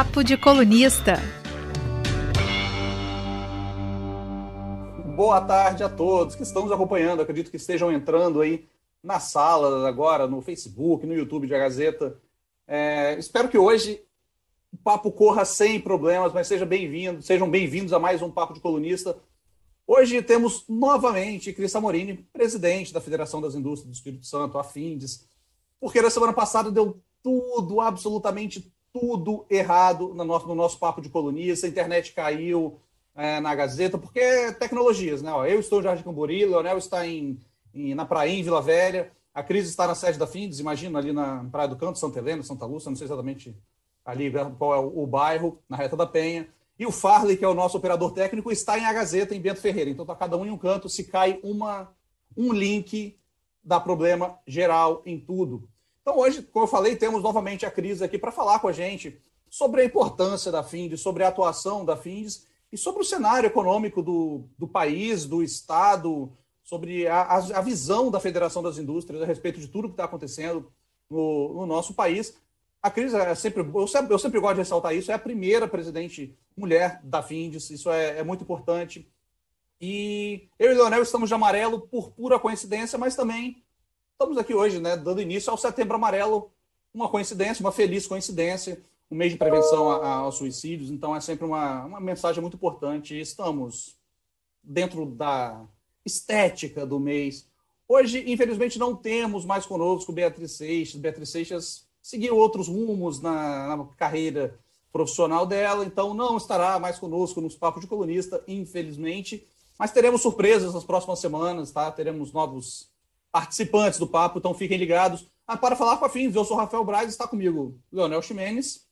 Papo de Colunista. Boa tarde a todos que estão nos acompanhando. Acredito que estejam entrando aí na sala agora, no Facebook, no YouTube de A Gazeta. É, espero que hoje o papo corra sem problemas, mas seja bem-vindo, sejam bem-vindos a mais um Papo de Colunista. Hoje temos novamente Cris Samorini, presidente da Federação das Indústrias do Espírito Santo, a FINDES, porque na semana passada deu tudo, absolutamente tudo errado no nosso, no nosso papo de colunista, a internet caiu é, na Gazeta, porque é tecnologias, né? Ó, eu estou em Jardim Cambori, Leonel está em, em, na Praia, em Vila Velha, a Cris está na sede da FINDES, imagina, ali na Praia do Canto, Santa Helena, Santa Lúcia, não sei exatamente ali qual é o, o bairro, na Reta da Penha. E o Farley, que é o nosso operador técnico, está em A Gazeta, em Bento Ferreira. Então está cada um em um canto, se cai uma, um link, dá problema geral em tudo. Então, hoje, como eu falei, temos novamente a Cris aqui para falar com a gente sobre a importância da FINDES, sobre a atuação da FINDES e sobre o cenário econômico do, do país, do Estado, sobre a, a, visão da Federação das Indústrias a respeito de tudo que está acontecendo no, no, nosso país. A Cris é sempre eu, sempre, eu sempre gosto de ressaltar isso, é a primeira presidente mulher da FINDES, isso é, é muito importante. E eu e o Leonel estamos de amarelo por pura coincidência, mas também Estamos aqui hoje, né, dando início ao Setembro Amarelo, uma coincidência, uma feliz coincidência, um mês de prevenção aos suicídios, então é sempre uma, uma mensagem muito importante. Estamos dentro da estética do mês. Hoje, infelizmente, não temos mais conosco Beatriz Seixas. Beatriz Seixas seguiu outros rumos na, na carreira profissional dela, então não estará mais conosco nos papos de colunista, infelizmente. Mas teremos surpresas nas próximas semanas, tá? Teremos novos participantes do papo, então fiquem ligados. Ah, para falar com a FINS, eu sou Rafael Braz, está comigo Leonel Ximenes.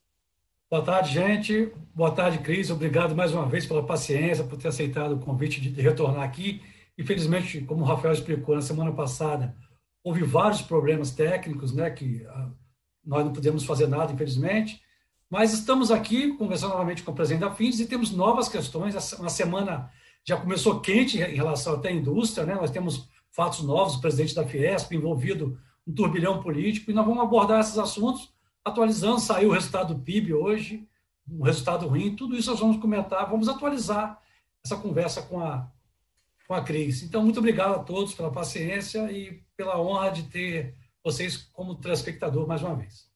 Boa tarde, gente. Boa tarde, Cris. Obrigado mais uma vez pela paciência, por ter aceitado o convite de retornar aqui. Infelizmente, como o Rafael explicou na semana passada, houve vários problemas técnicos, né, que ah, nós não podemos fazer nada, infelizmente. Mas estamos aqui conversando novamente com o presidente da FINS e temos novas questões. Uma semana já começou quente em relação até à indústria, né? Nós temos fatos novos, o presidente da Fiesp envolvido um turbilhão político, e nós vamos abordar esses assuntos, atualizando, saiu o resultado do PIB hoje, um resultado ruim, tudo isso nós vamos comentar, vamos atualizar essa conversa com a, com a Cris. Então, muito obrigado a todos pela paciência e pela honra de ter vocês como telespectador mais uma vez.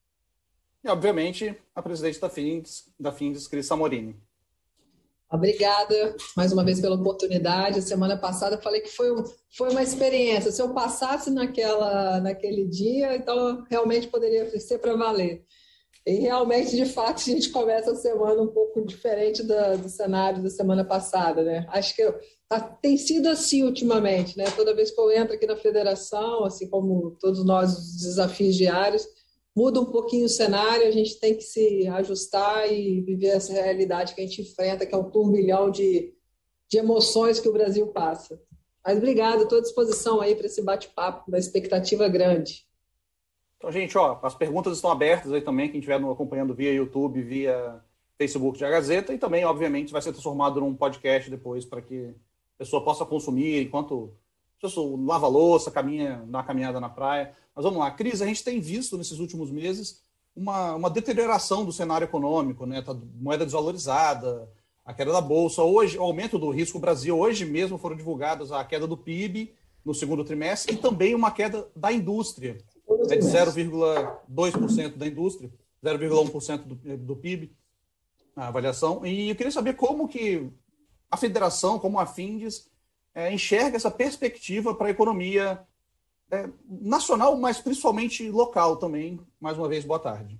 E, obviamente, a presidente da FINDES, da FINDES Cris Samorini. Obrigada mais uma vez pela oportunidade. Semana passada eu falei que foi, foi uma experiência. Se eu passasse naquela, naquele dia, então realmente poderia ser para valer. E realmente, de fato, a gente começa a semana um pouco diferente do, do cenário da semana passada, né? Acho que tá, tem sido assim ultimamente, né? Toda vez que eu entro aqui na federação, assim como todos nós, os desafios diários, muda um pouquinho o cenário, a gente tem que se ajustar e viver essa realidade que a gente enfrenta, que é um turbilhão de, de emoções que o Brasil passa. Mas obrigado, estou à disposição aí para esse bate-papo, da expectativa grande. Então, gente, ó, as perguntas estão abertas aí também, quem estiver acompanhando via YouTube, via Facebook de A Gazeta, e também, obviamente, vai ser transformado num podcast depois para que a pessoa possa consumir enquanto pessoa lava louça, caminha, dá uma caminhada na praia. Mas vamos lá, Cris, a gente tem visto nesses últimos meses uma, uma deterioração do cenário econômico, né? Tá moeda desvalorizada, a queda da bolsa, hoje, o aumento do risco Brasil, hoje mesmo foram divulgadas a queda do PIB no segundo trimestre e também uma queda da indústria, né, de 0,2% da indústria, 0,1% do, do PIB, a avaliação. E eu queria saber como que a federação, como a Findes, é, enxerga essa perspectiva para a economia é, nacional, mas principalmente local também. Mais uma vez, boa tarde.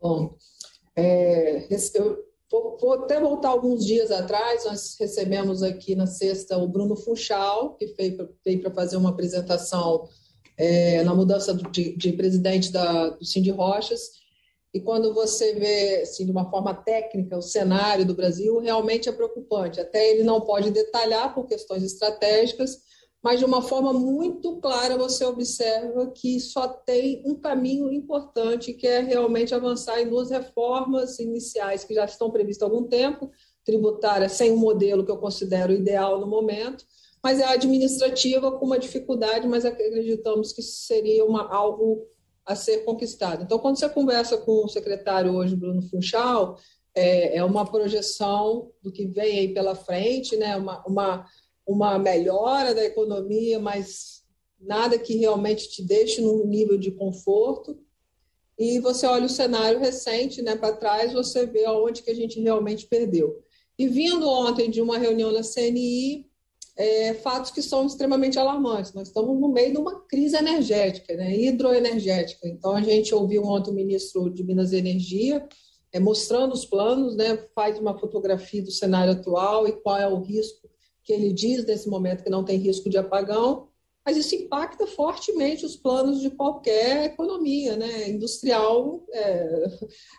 Bom, é, eu vou, vou, até voltar alguns dias atrás, nós recebemos aqui na sexta o Bruno Funchal, que veio para fazer uma apresentação é, na mudança de, de presidente da, do Cindy Rochas, e quando você vê, assim, de uma forma técnica, o cenário do Brasil, realmente é preocupante. Até ele não pode detalhar por questões estratégicas, mas de uma forma muito clara você observa que só tem um caminho importante, que é realmente avançar em duas reformas iniciais que já estão previstas há algum tempo, tributária sem um modelo que eu considero ideal no momento, mas é administrativa com uma dificuldade, mas acreditamos que seria uma, algo a ser conquistado. Então, quando você conversa com o secretário hoje, Bruno Funchal, é, é uma projeção do que vem aí pela frente, né? uma, uma, uma melhora da economia, mas nada que realmente te deixe num nível de conforto. E você olha o cenário recente né, para trás, você vê aonde que a gente realmente perdeu. E vindo ontem de uma reunião na CNI, é, fatos que são extremamente alarmantes. Nós estamos no meio de uma crise energética, né, hidroenergética. Então, a gente ouviu ontem o ministro de Minas e Energia é, mostrando os planos, né, faz uma fotografia do cenário atual e qual é o risco que ele diz nesse momento que não tem risco de apagão, mas isso impacta fortemente os planos de qualquer economia, né? Industrial, é,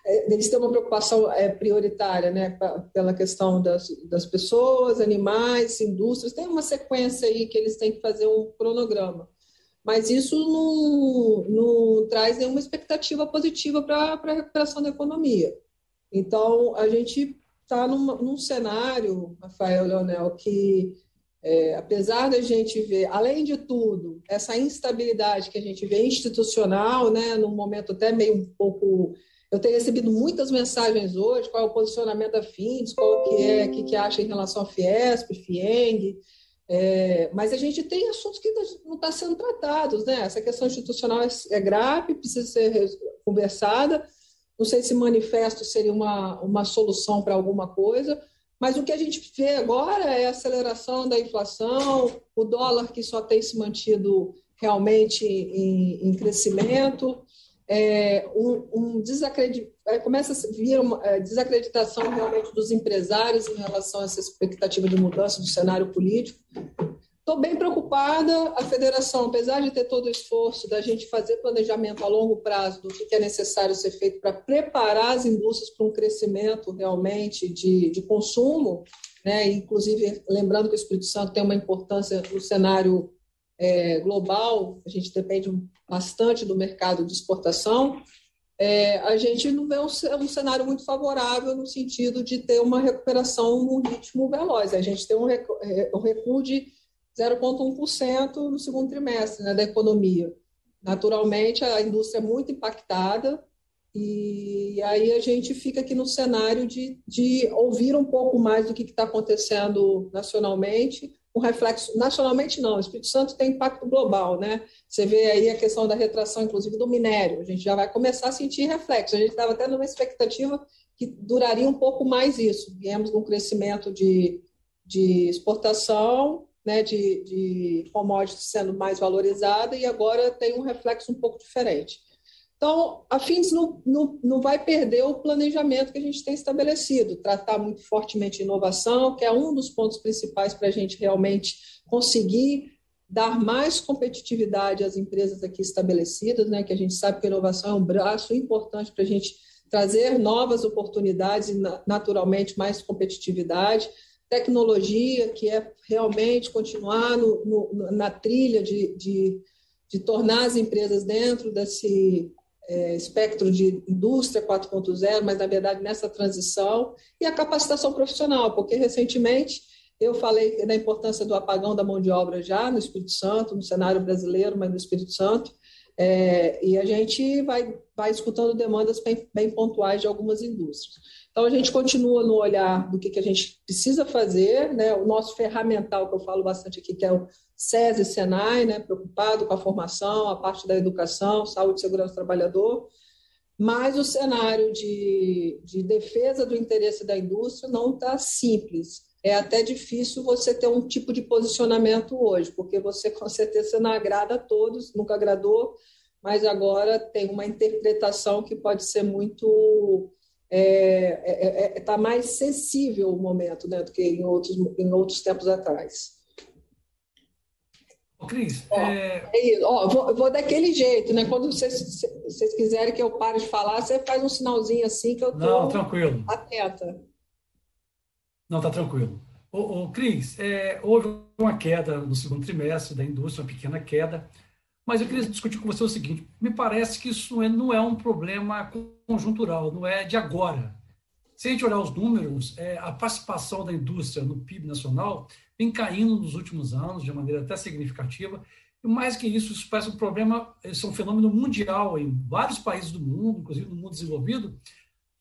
é, eles têm uma preocupação é, prioritária, né? Pela questão das, das pessoas, animais, indústrias, tem uma sequência aí que eles têm que fazer um cronograma. Mas isso não, não traz nenhuma expectativa positiva para a recuperação da economia. Então, a gente está num, num cenário, Rafael Leonel, que é, apesar da gente ver, além de tudo, essa instabilidade que a gente vê institucional, né, num momento até meio um pouco. Eu tenho recebido muitas mensagens hoje, qual é o posicionamento da FINDES, qual que é, o que, que acha em relação à Fiesp, FIENG, é, mas a gente tem assuntos que não estão tá sendo tratados, né? Essa questão institucional é, é grave, precisa ser conversada. Não sei se manifesto seria uma, uma solução para alguma coisa, mas o que a gente vê agora é a aceleração da inflação, o dólar que só tem se mantido realmente em, em crescimento, é, um, um. É, começa a vir uma é, desacreditação realmente dos empresários em relação a essa expectativa de mudança do cenário político. Estou bem preocupada. A federação, apesar de ter todo o esforço da gente fazer planejamento a longo prazo do que é necessário ser feito para preparar as indústrias para um crescimento realmente de, de consumo, né? inclusive lembrando que o Espírito Santo tem uma importância no cenário é, global, a gente depende bastante do mercado de exportação. É, a gente não vê um, um, cenário muito favorável no sentido de ter uma recuperação num ritmo veloz. A gente tem um, é, um recuo de 0,1% no segundo trimestre né, da economia. Naturalmente, a indústria é muito impactada, e aí a gente fica aqui no cenário de, de ouvir um pouco mais do que está acontecendo nacionalmente, um reflexo, nacionalmente não, o Espírito Santo tem impacto global, né? Você vê aí a questão da retração, inclusive, do minério, a gente já vai começar a sentir reflexo, a gente estava até numa expectativa que duraria um pouco mais isso, viemos num crescimento de, de exportação, né, de, de commodities sendo mais valorizada e agora tem um reflexo um pouco diferente. Então, a FINDS não, não, não vai perder o planejamento que a gente tem estabelecido, tratar muito fortemente inovação, que é um dos pontos principais para a gente realmente conseguir dar mais competitividade às empresas aqui estabelecidas, né, que a gente sabe que a inovação é um braço importante para a gente trazer novas oportunidades e, naturalmente, mais competitividade tecnologia, que é realmente continuar no, no, na trilha de, de, de, tornar as empresas dentro desse é, espectro de indústria 4.0, mas, na verdade, nessa transição, e a capacitação profissional, porque recentemente eu falei da importância do apagão da mão de obra já no Espírito Santo, no cenário brasileiro, mas no Espírito Santo, é, e a gente vai, vai escutando demandas bem, bem pontuais de algumas indústrias. Então, a gente continua no olhar do que, que a gente precisa fazer, né? o nosso ferramental, que eu falo bastante aqui, que é o SESI SENAI, né? preocupado com a formação, a parte da educação, saúde e segurança do trabalhador, mas o cenário de, de defesa do interesse da indústria não está simples. É até difícil você ter um tipo de posicionamento hoje, porque você com certeza não agrada a todos, nunca agradou, mas agora tem uma interpretação que pode ser muito está é, é, é, tá mais sensível o momento né, do que em outros, em outros tempos atrás. Ô, Cris, ó, é... é ó, vou, vou, daquele jeito, né? Quando vocês, vocês quiserem que eu pare de falar, você faz um sinalzinho assim que eu estou Não, tranquilo. atenta. Não, tá tranquilo. Ô, ô Cris, é, houve uma queda no segundo trimestre da indústria, uma pequena queda. Mas eu queria discutir com você o seguinte: me parece que isso não é um problema conjuntural, não é de agora. Se a gente olhar os números, é, a participação da indústria no PIB nacional vem caindo nos últimos anos de maneira até significativa. E mais que isso, isso parece um problema, isso é um fenômeno mundial em vários países do mundo, inclusive no mundo desenvolvido.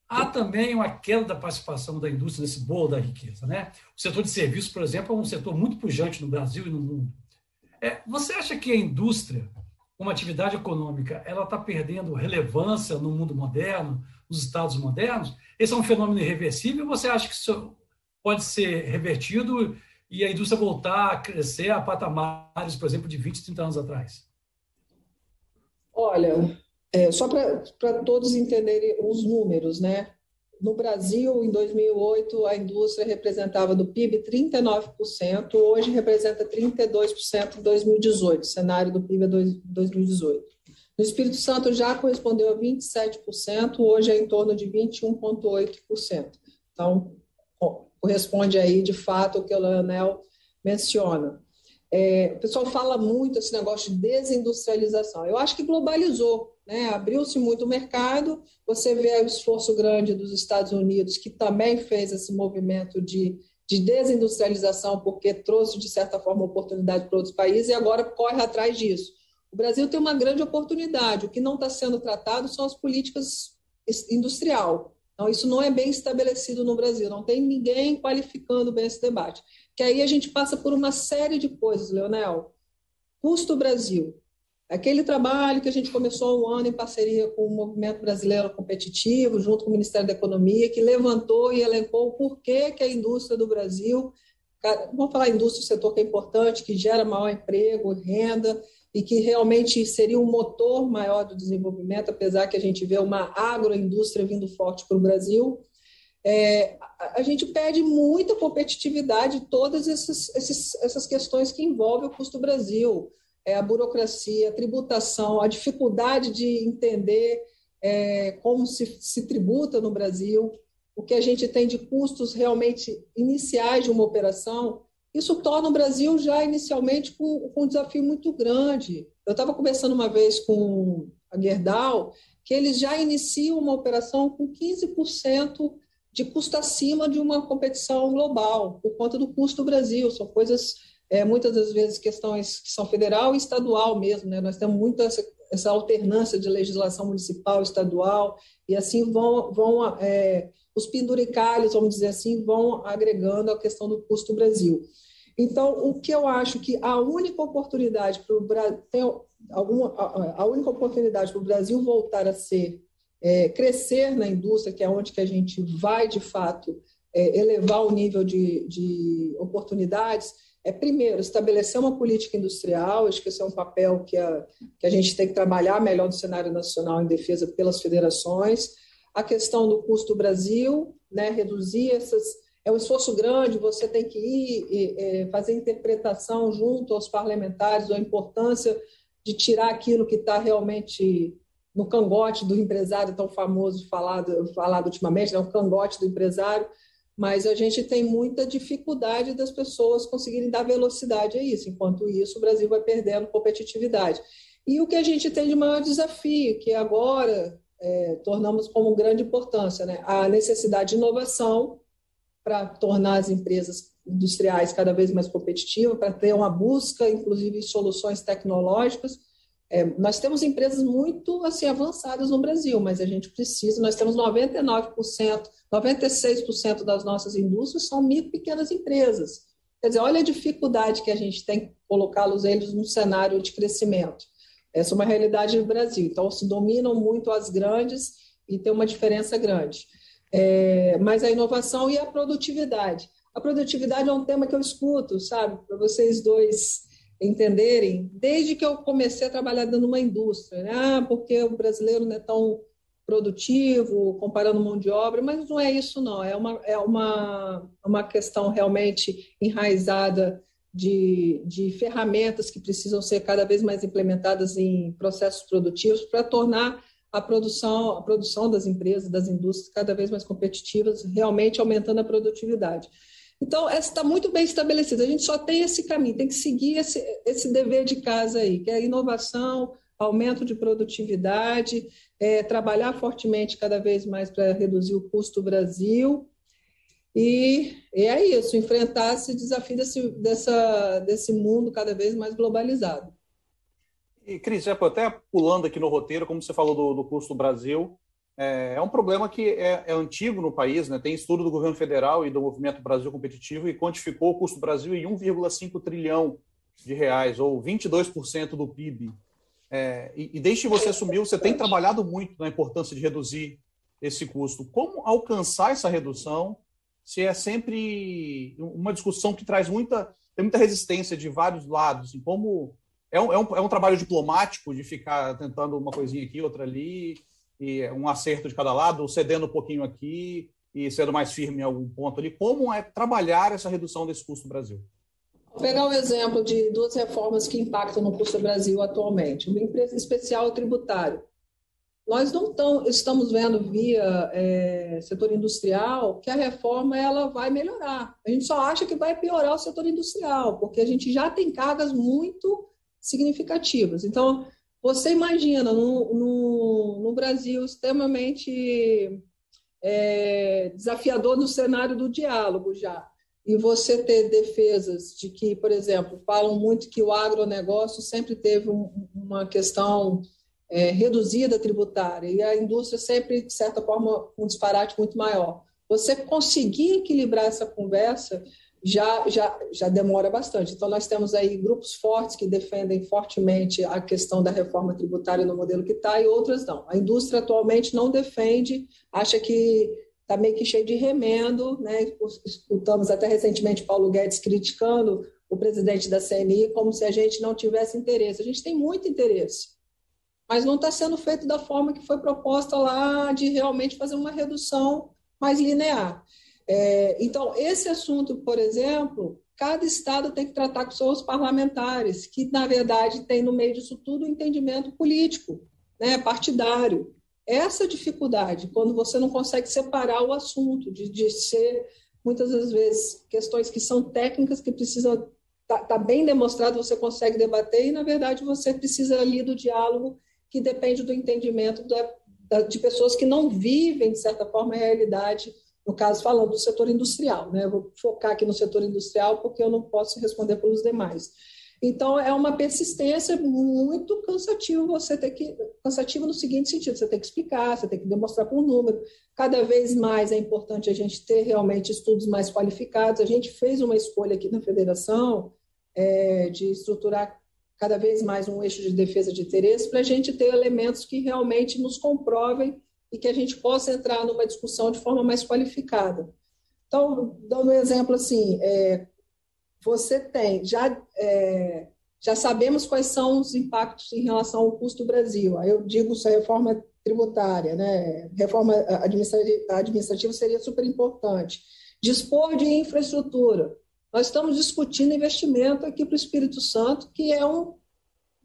Há também uma queda da participação da indústria nesse bolo da riqueza. Né? O setor de serviços, por exemplo, é um setor muito pujante no Brasil e no mundo. É, você acha que a indústria, como atividade econômica, ela está perdendo relevância no mundo moderno, nos estados modernos? Esse é um fenômeno irreversível você acha que isso pode ser revertido e a indústria voltar a crescer a patamares, por exemplo, de 20, 30 anos atrás? Olha, é, só para todos entenderem os números, né? No Brasil, em 2008, a indústria representava do PIB 39%, hoje representa 32% em 2018, cenário do PIB é 2018. No Espírito Santo já correspondeu a 27%, hoje é em torno de 21,8%. Então, corresponde aí, de fato, ao que o Leonel menciona. É, o pessoal fala muito esse negócio de desindustrialização. Eu acho que globalizou, né? abriu-se muito o mercado. Você vê o esforço grande dos Estados Unidos, que também fez esse movimento de, de desindustrialização, porque trouxe, de certa forma, oportunidade para outros países e agora corre atrás disso. O Brasil tem uma grande oportunidade. O que não está sendo tratado são as políticas industrial. Então, isso não é bem estabelecido no Brasil, não tem ninguém qualificando bem esse debate. Que aí a gente passa por uma série de coisas, Leonel. Custo Brasil. Aquele trabalho que a gente começou um ano em parceria com o Movimento Brasileiro Competitivo, junto com o Ministério da Economia, que levantou e elencou o porquê que a indústria do Brasil, vamos falar indústria, setor que é importante, que gera maior emprego, renda, e que realmente seria um motor maior do desenvolvimento, apesar que a gente vê uma agroindústria vindo forte para o Brasil. É, a gente perde muita competitividade todas essas, essas, questões que envolvem o custo Brasil, é, a burocracia, a tributação, a dificuldade de entender é, como se, se tributa no Brasil, o que a gente tem de custos realmente iniciais de uma operação, isso torna o Brasil já inicialmente com, com um desafio muito grande. Eu estava conversando uma vez com a Gerdau, que eles já iniciam uma operação com 15% de custo acima de uma competição global, por conta do custo do Brasil. São coisas, é, muitas das vezes, questões que são federal e estadual mesmo. Né? Nós temos muita essa, essa alternância de legislação municipal, estadual, e assim vão, vão é, os penduricalhos, vamos dizer assim, vão agregando a questão do custo Brasil. Então, o que eu acho que a única oportunidade para o Brasil, a, única oportunidade para o Brasil voltar a ser, é, crescer na indústria, que é onde que a gente vai, de fato, é, elevar o nível de, de oportunidades, é, primeiro, estabelecer uma política industrial, acho que esse é um papel que a, que a gente tem que trabalhar melhor no cenário nacional em defesa pelas federações, a questão do custo Brasil, né, reduzir essas. É um esforço grande, você tem que ir e, é, fazer interpretação junto aos parlamentares, a importância de tirar aquilo que está realmente no cangote do empresário, tão famoso falado, falado ultimamente, né, o cangote do empresário, mas a gente tem muita dificuldade das pessoas conseguirem dar velocidade a isso. Enquanto isso, o Brasil vai perdendo competitividade. E o que a gente tem de maior desafio, que agora é, tornamos como grande importância, né? a necessidade de inovação para tornar as empresas industriais cada vez mais competitivas, para ter uma busca, inclusive, de soluções tecnológicas. É, nós temos empresas muito assim avançadas no Brasil, mas a gente precisa, nós temos 99%, 96% das nossas indústrias são micro pequenas empresas. Quer dizer, olha a dificuldade que a gente tem colocá-los eles num cenário de crescimento. Essa é uma realidade no Brasil. Então, se dominam muito as grandes e tem uma diferença grande. É, mas a inovação e a produtividade. A produtividade é um tema que eu escuto, sabe, para vocês dois entenderem, desde que eu comecei a trabalhar dentro de uma indústria, né? Ah, porque o brasileiro não é tão produtivo, comparando mão de obra, mas não é isso, não. É uma, é uma, uma questão realmente enraizada de, de ferramentas que precisam ser cada vez mais implementadas em processos produtivos para tornar a produção, a produção das empresas, das indústrias cada vez mais competitivas, realmente aumentando a produtividade. Então, essa está muito bem estabelecida. A gente só tem esse caminho, tem que seguir esse, esse dever de casa aí, que é inovação, aumento de produtividade, é, trabalhar fortemente cada vez mais para reduzir o custo do Brasil e, e é isso, enfrentar esse desafio desse, dessa, desse mundo cada vez mais globalizado. E, Cris, até pulando aqui no roteiro, como você falou do, do custo do Brasil, é, é, um problema que é, é, antigo no país, né? tem estudo do governo federal e do Movimento Brasil Competitivo e quantificou o custo do Brasil em 1,5 trilhão de reais, ou 22% do PIB. É, e, e desde que você assumiu, você tem trabalhado muito na importância de reduzir esse custo. Como alcançar essa redução se é sempre uma discussão que traz muita, tem muita resistência de vários lados? Assim, como é um, é, um, é um trabalho diplomático de ficar tentando uma coisinha aqui, outra ali, e um acerto de cada lado, cedendo um pouquinho aqui e sendo mais firme em algum ponto ali. Como é trabalhar essa redução desse custo no Brasil? Vou pegar o exemplo de duas reformas que impactam no custo do Brasil atualmente. Uma empresa especial tributário. Nós não tão, estamos vendo via é, setor industrial que a reforma ela vai melhorar. A gente só acha que vai piorar o setor industrial, porque a gente já tem cargas muito significativas. Então, você imagina, no, no, Brasil extremamente é, desafiador no cenário do diálogo já, e você ter defesas de que, por exemplo, falam muito que o agronegócio sempre teve um, uma questão é, reduzida tributária e a indústria sempre, de certa forma, um disparate muito maior. Você conseguir equilibrar essa conversa já, já, já demora bastante. Então, nós temos aí grupos fortes que defendem fortemente a questão da reforma tributária no modelo que está e outras não. A indústria atualmente não defende, acha que está meio que cheio de remendo. Né? Escutamos até recentemente Paulo Guedes criticando o presidente da CNI como se a gente não tivesse interesse. A gente tem muito interesse, mas não está sendo feito da forma que foi proposta lá de realmente fazer uma redução mais linear. É, então, esse assunto, por exemplo, cada estado tem que tratar com seus parlamentares, que, na verdade, tem no meio disso tudo um entendimento político, né, partidário. Essa dificuldade, quando você não consegue separar o assunto, de, de ser, muitas das vezes, questões que são técnicas, que precisam tá, tá bem demonstrado, você consegue debater, e, na verdade, você precisa ali do diálogo, que depende do entendimento da, da, de pessoas que não vivem, de certa forma, a realidade no caso, falando do setor industrial, né? Vou focar aqui no setor industrial porque eu não posso responder pelos demais. Então, é uma persistência muito cansativa você ter que. Cansativa no seguinte sentido: você tem que explicar, você tem que demonstrar por número. Cada vez mais é importante a gente ter realmente estudos mais qualificados. A gente fez uma escolha aqui na federação é, de estruturar cada vez mais um eixo de defesa de interesse para a gente ter elementos que realmente nos comprovem e que a gente possa entrar numa discussão de forma mais qualificada. Então, dando um exemplo assim, é, você tem, já, é, já sabemos quais são os impactos em relação ao custo do Brasil. Aí eu digo isso a reforma tributária, né? reforma administrativa, administrativa seria super importante. Dispor de infraestrutura. Nós estamos discutindo investimento aqui para o Espírito Santo, que é um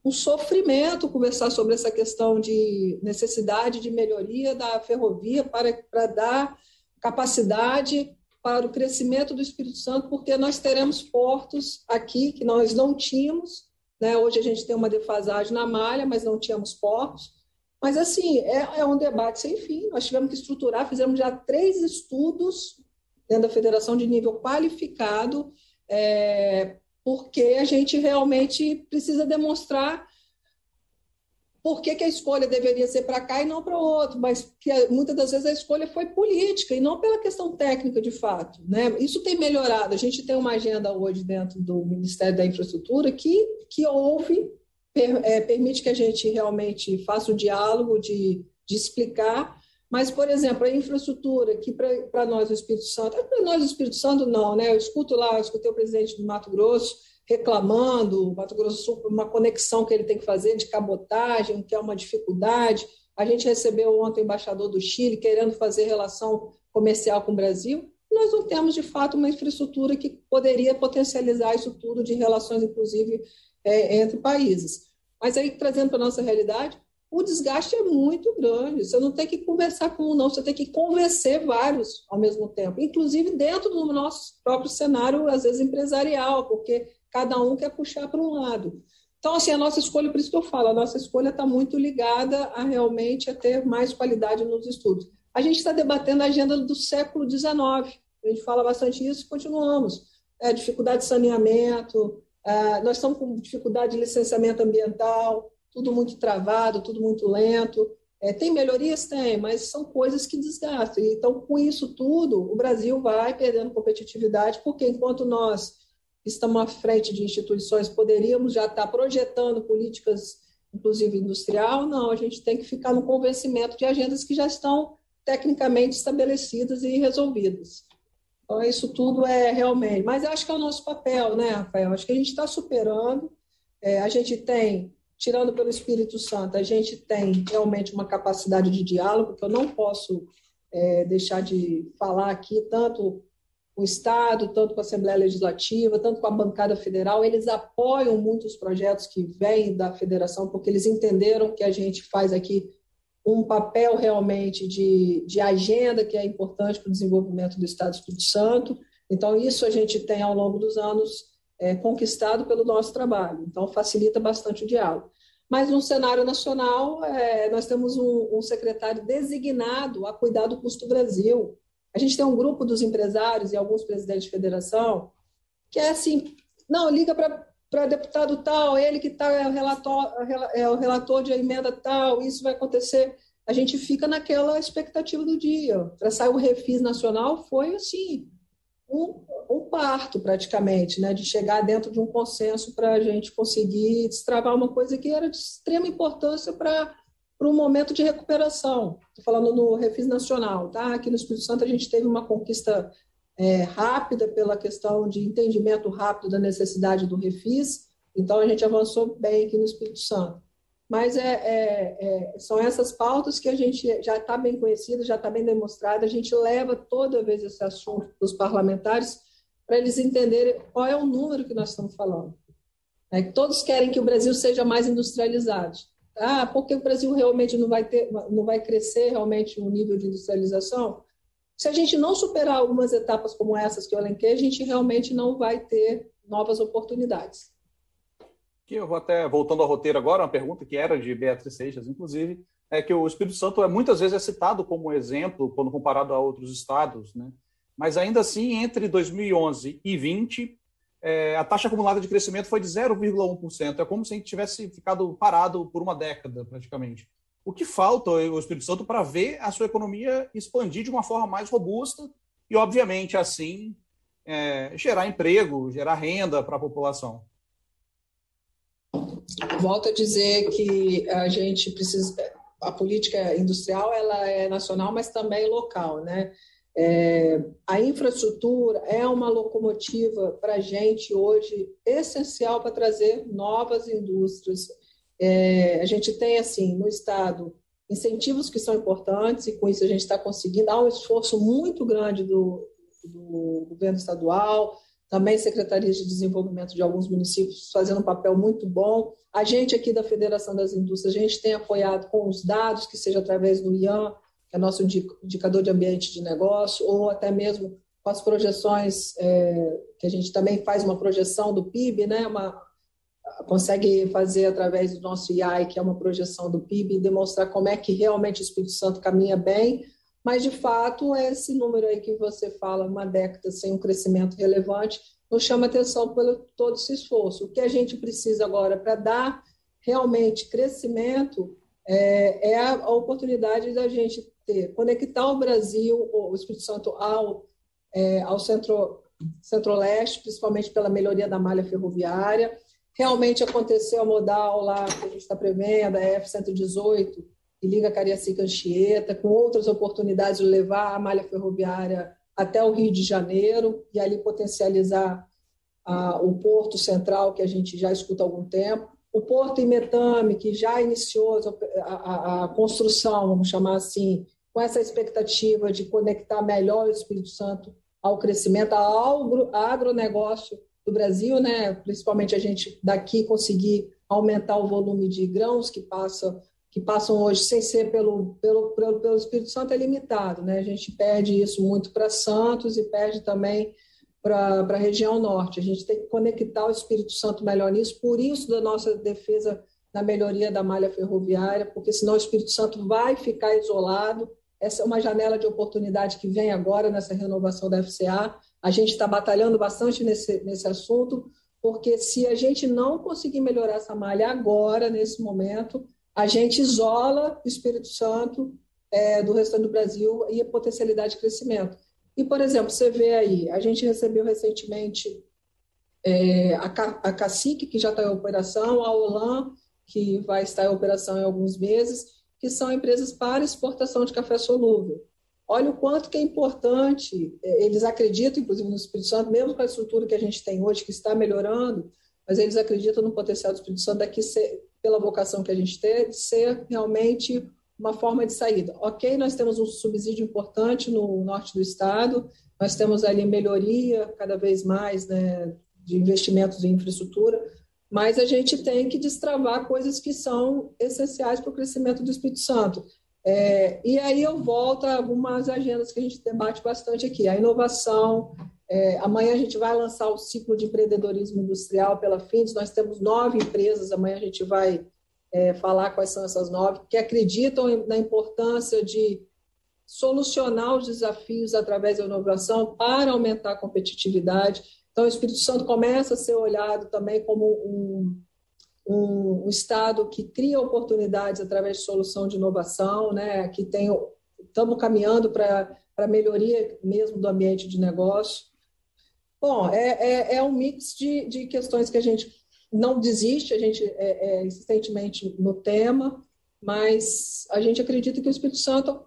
um sofrimento conversar sobre essa questão de necessidade de melhoria da ferrovia para, para dar capacidade para o crescimento do Espírito Santo, porque nós teremos portos aqui que nós não tínhamos. Né? Hoje a gente tem uma defasagem na malha, mas não tínhamos portos. Mas, assim, é, é um debate sem fim. Nós tivemos que estruturar, fizemos já três estudos dentro da federação de nível qualificado é, porque a gente realmente precisa demonstrar por que, que a escolha deveria ser para cá e não para o outro, mas que muitas das vezes a escolha foi política e não pela questão técnica de fato. Né? Isso tem melhorado. A gente tem uma agenda hoje dentro do Ministério da Infraestrutura que, que houve, per, é, permite que a gente realmente faça o diálogo de, de explicar mas, por exemplo, a infraestrutura, que para nós o Espírito Santo, para nós o Espírito Santo não, né? Eu escuto lá, eu escutei o presidente do Mato Grosso reclamando, o Mato Grosso Sul, uma conexão que ele tem que fazer de cabotagem, que é uma dificuldade. A gente recebeu ontem o embaixador do Chile querendo fazer relação comercial com o Brasil. Nós não temos, de fato, uma infraestrutura que poderia potencializar isso tudo de relações, inclusive, é, entre países. Mas aí, trazendo para a nossa realidade, o desgaste é muito grande. Você não tem que conversar com um, não, você tem que convencer vários ao mesmo tempo, inclusive dentro do nosso próprio cenário, às vezes empresarial, porque cada um quer puxar para um lado. Então, assim, a nossa escolha, por isso que eu falo, a nossa escolha está muito ligada a realmente a ter mais qualidade nos estudos. A gente está debatendo a agenda do século XIX, a gente fala bastante isso e continuamos. É, dificuldade de saneamento, é, nós estamos com dificuldade de licenciamento ambiental, tudo muito travado, tudo muito lento. É, tem melhorias? Tem, mas são coisas que desgastam. Então, com isso tudo, o Brasil vai perdendo competitividade, porque enquanto nós estamos à frente de instituições, poderíamos já estar projetando políticas, inclusive industrial, não, a gente tem que ficar no convencimento de agendas que já estão tecnicamente estabelecidas e resolvidas. Então, isso tudo é realmente. Mas acho que é o nosso papel, né, Rafael? Acho que a gente está superando. É, a gente tem, tirando pelo Espírito Santo, a gente tem realmente uma capacidade de diálogo, que eu não posso é, deixar de falar aqui, tanto o Estado, tanto com a Assembleia Legislativa, tanto com a bancada federal. Eles apoiam muitos projetos que vêm da federação, porque eles entenderam que a gente faz aqui um papel realmente de, de agenda que é importante para o desenvolvimento do Estado do Espírito Santo. Então, isso a gente tem, ao longo dos anos, é, conquistado pelo nosso trabalho. Então, facilita bastante o diálogo. Mas, no cenário nacional, é, nós temos um, um, secretário designado a cuidar do custo Brasil. A gente tem um grupo dos empresários e alguns presidentes de federação que é assim, não, liga para deputado tal, ele que está é o, relator, é o relator de emenda tal, isso vai acontecer. A gente fica naquela expectativa do dia. Para sair o refis nacional foi assim, um, um, parto praticamente, né? de chegar dentro de um consenso para a gente conseguir destravar uma coisa que era de extrema importância para para um momento de recuperação. Estou falando no Refis Nacional. Tá? Aqui no Espírito Santo a gente teve uma conquista é, rápida pela questão de entendimento rápido da necessidade do refis, então a gente avançou bem aqui no Espírito Santo. Mas é, é, é são essas pautas que a gente já está bem conhecida, já está bem demonstrada, a gente leva toda vez esse assunto para os parlamentares para eles entenderem qual é o número que nós estamos falando. É, todos querem que o Brasil seja mais industrializado. Ah, porque o Brasil realmente não vai ter, não vai crescer realmente o nível de industrialização? Se a gente não superar algumas etapas como essas que eu elenquei, a gente realmente não vai ter novas oportunidades. Que eu vou até, voltando ao roteiro agora, uma pergunta que era de Beatriz Seixas, inclusive, é que o Espírito Santo é muitas vezes é citado como exemplo quando comparado a outros estados, né? Mas ainda assim, entre 2011 e 20, é, a taxa acumulada de crescimento foi de 0,1%. É como se a gente tivesse ficado parado por uma década, praticamente o que falta ao Espírito Santo para ver a sua economia expandir de uma forma mais robusta e, obviamente, assim, é, gerar emprego, gerar renda para a população. Volto a dizer que a gente precisa. A política industrial ela é nacional, mas também local, né? É, a infraestrutura é uma locomotiva para a gente hoje essencial para trazer novas indústrias, é, a gente tem, assim, no Estado, incentivos que são importantes, e com isso a gente está conseguindo. Há um esforço muito grande do, do governo estadual, também secretarias de desenvolvimento de alguns municípios fazendo um papel muito bom. A gente aqui da Federação das Indústrias, a gente tem apoiado com os dados, que seja através do IAM, que é nosso indicador de ambiente de negócio, ou até mesmo com as projeções, é, que a gente também faz uma projeção do PIB, né, uma, consegue fazer através do nosso IAI, que é uma projeção do PIB, demonstrar como é que realmente o Espírito Santo caminha bem, mas de fato esse número aí que você fala, uma década sem um crescimento relevante, nos chama atenção pelo todo esse esforço. O que a gente precisa agora para dar realmente crescimento é, é, a oportunidade da gente ter, conectar o Brasil, o Espírito Santo ao, é, ao centro, centro-leste, principalmente pela melhoria da malha ferroviária, realmente aconteceu a modal lá que a gente está prevendo, a F-118, que liga Cariacica Anchieta, com outras oportunidades de levar a malha ferroviária até o Rio de Janeiro e ali potencializar a, o Porto Central, que a gente já escuta há algum tempo. O Porto Imetame, que já iniciou a, a, a construção, vamos chamar assim, com essa expectativa de conectar melhor o Espírito Santo ao crescimento, ao agronegócio do Brasil, né? principalmente a gente daqui conseguir aumentar o volume de grãos que passa que passam hoje sem ser pelo, pelo, pelo, pelo Espírito Santo é limitado. Né? A gente perde isso muito para Santos e perde também para a região norte. A gente tem que conectar o Espírito Santo melhor nisso, por isso da nossa defesa na melhoria da malha ferroviária, porque senão o Espírito Santo vai ficar isolado. Essa é uma janela de oportunidade que vem agora nessa renovação da FCA, a gente está batalhando bastante nesse, nesse assunto, porque se a gente não conseguir melhorar essa malha agora, nesse momento, a gente isola o Espírito Santo é, do restante do Brasil e a potencialidade de crescimento. E, por exemplo, você vê aí, a gente recebeu recentemente é, a, a Cacique, que já está em operação, a Olan, que vai estar em operação em alguns meses, que são empresas para exportação de café solúvel. Olha o quanto que é importante, é, eles acreditam, inclusive, no Espírito Santo, mesmo com a estrutura que a gente tem hoje, que está melhorando, mas eles acreditam no potencial do Espírito Santo daqui, ser, pela vocação que a gente tem, ser realmente uma forma de saída. Ok, nós temos um subsídio importante no norte do estado, nós temos ali melhoria cada vez mais né, de investimentos em infraestrutura, mas a gente tem que destravar coisas que são essenciais para o crescimento do Espírito Santo. É, e aí eu volto a algumas agendas que a gente debate bastante aqui. A inovação, é, amanhã a gente vai lançar o ciclo de empreendedorismo industrial pela FINDES, nós temos nove empresas, amanhã a gente vai é, falar quais são essas nove, que acreditam na importância de solucionar os desafios através da inovação para aumentar a competitividade. Então, o Espírito Santo começa a ser olhado também como um, um, um Estado que cria oportunidades através de solução de inovação, né? que tem, estamos caminhando para a melhoria mesmo do ambiente de negócio. Bom, é, é, é um mix de, de questões que a gente não desiste, a gente é, é insistentemente no tema, mas a gente acredita que o Espírito Santo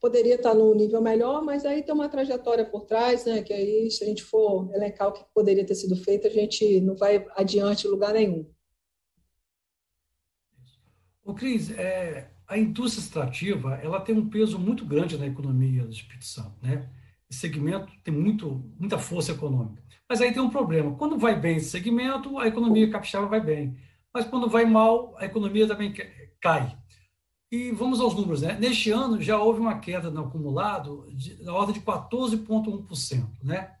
poderia estar no nível melhor, mas aí tem uma trajetória por trás, né? Que aí, se a gente for elencar o que poderia ter sido feito, a gente não vai adiante em lugar nenhum. O Cris, é, a indústria extrativa ela tem um peso muito grande na economia do Espírito Santo, né? Esse segmento tem muito, muita força econômica. Mas aí tem um problema. Quando vai bem esse segmento, a economia capixaba vai bem. Mas quando vai mal, a economia também cai. E vamos aos números. Né? Neste ano já houve uma queda no acumulado de, na ordem de 14,1%. Né?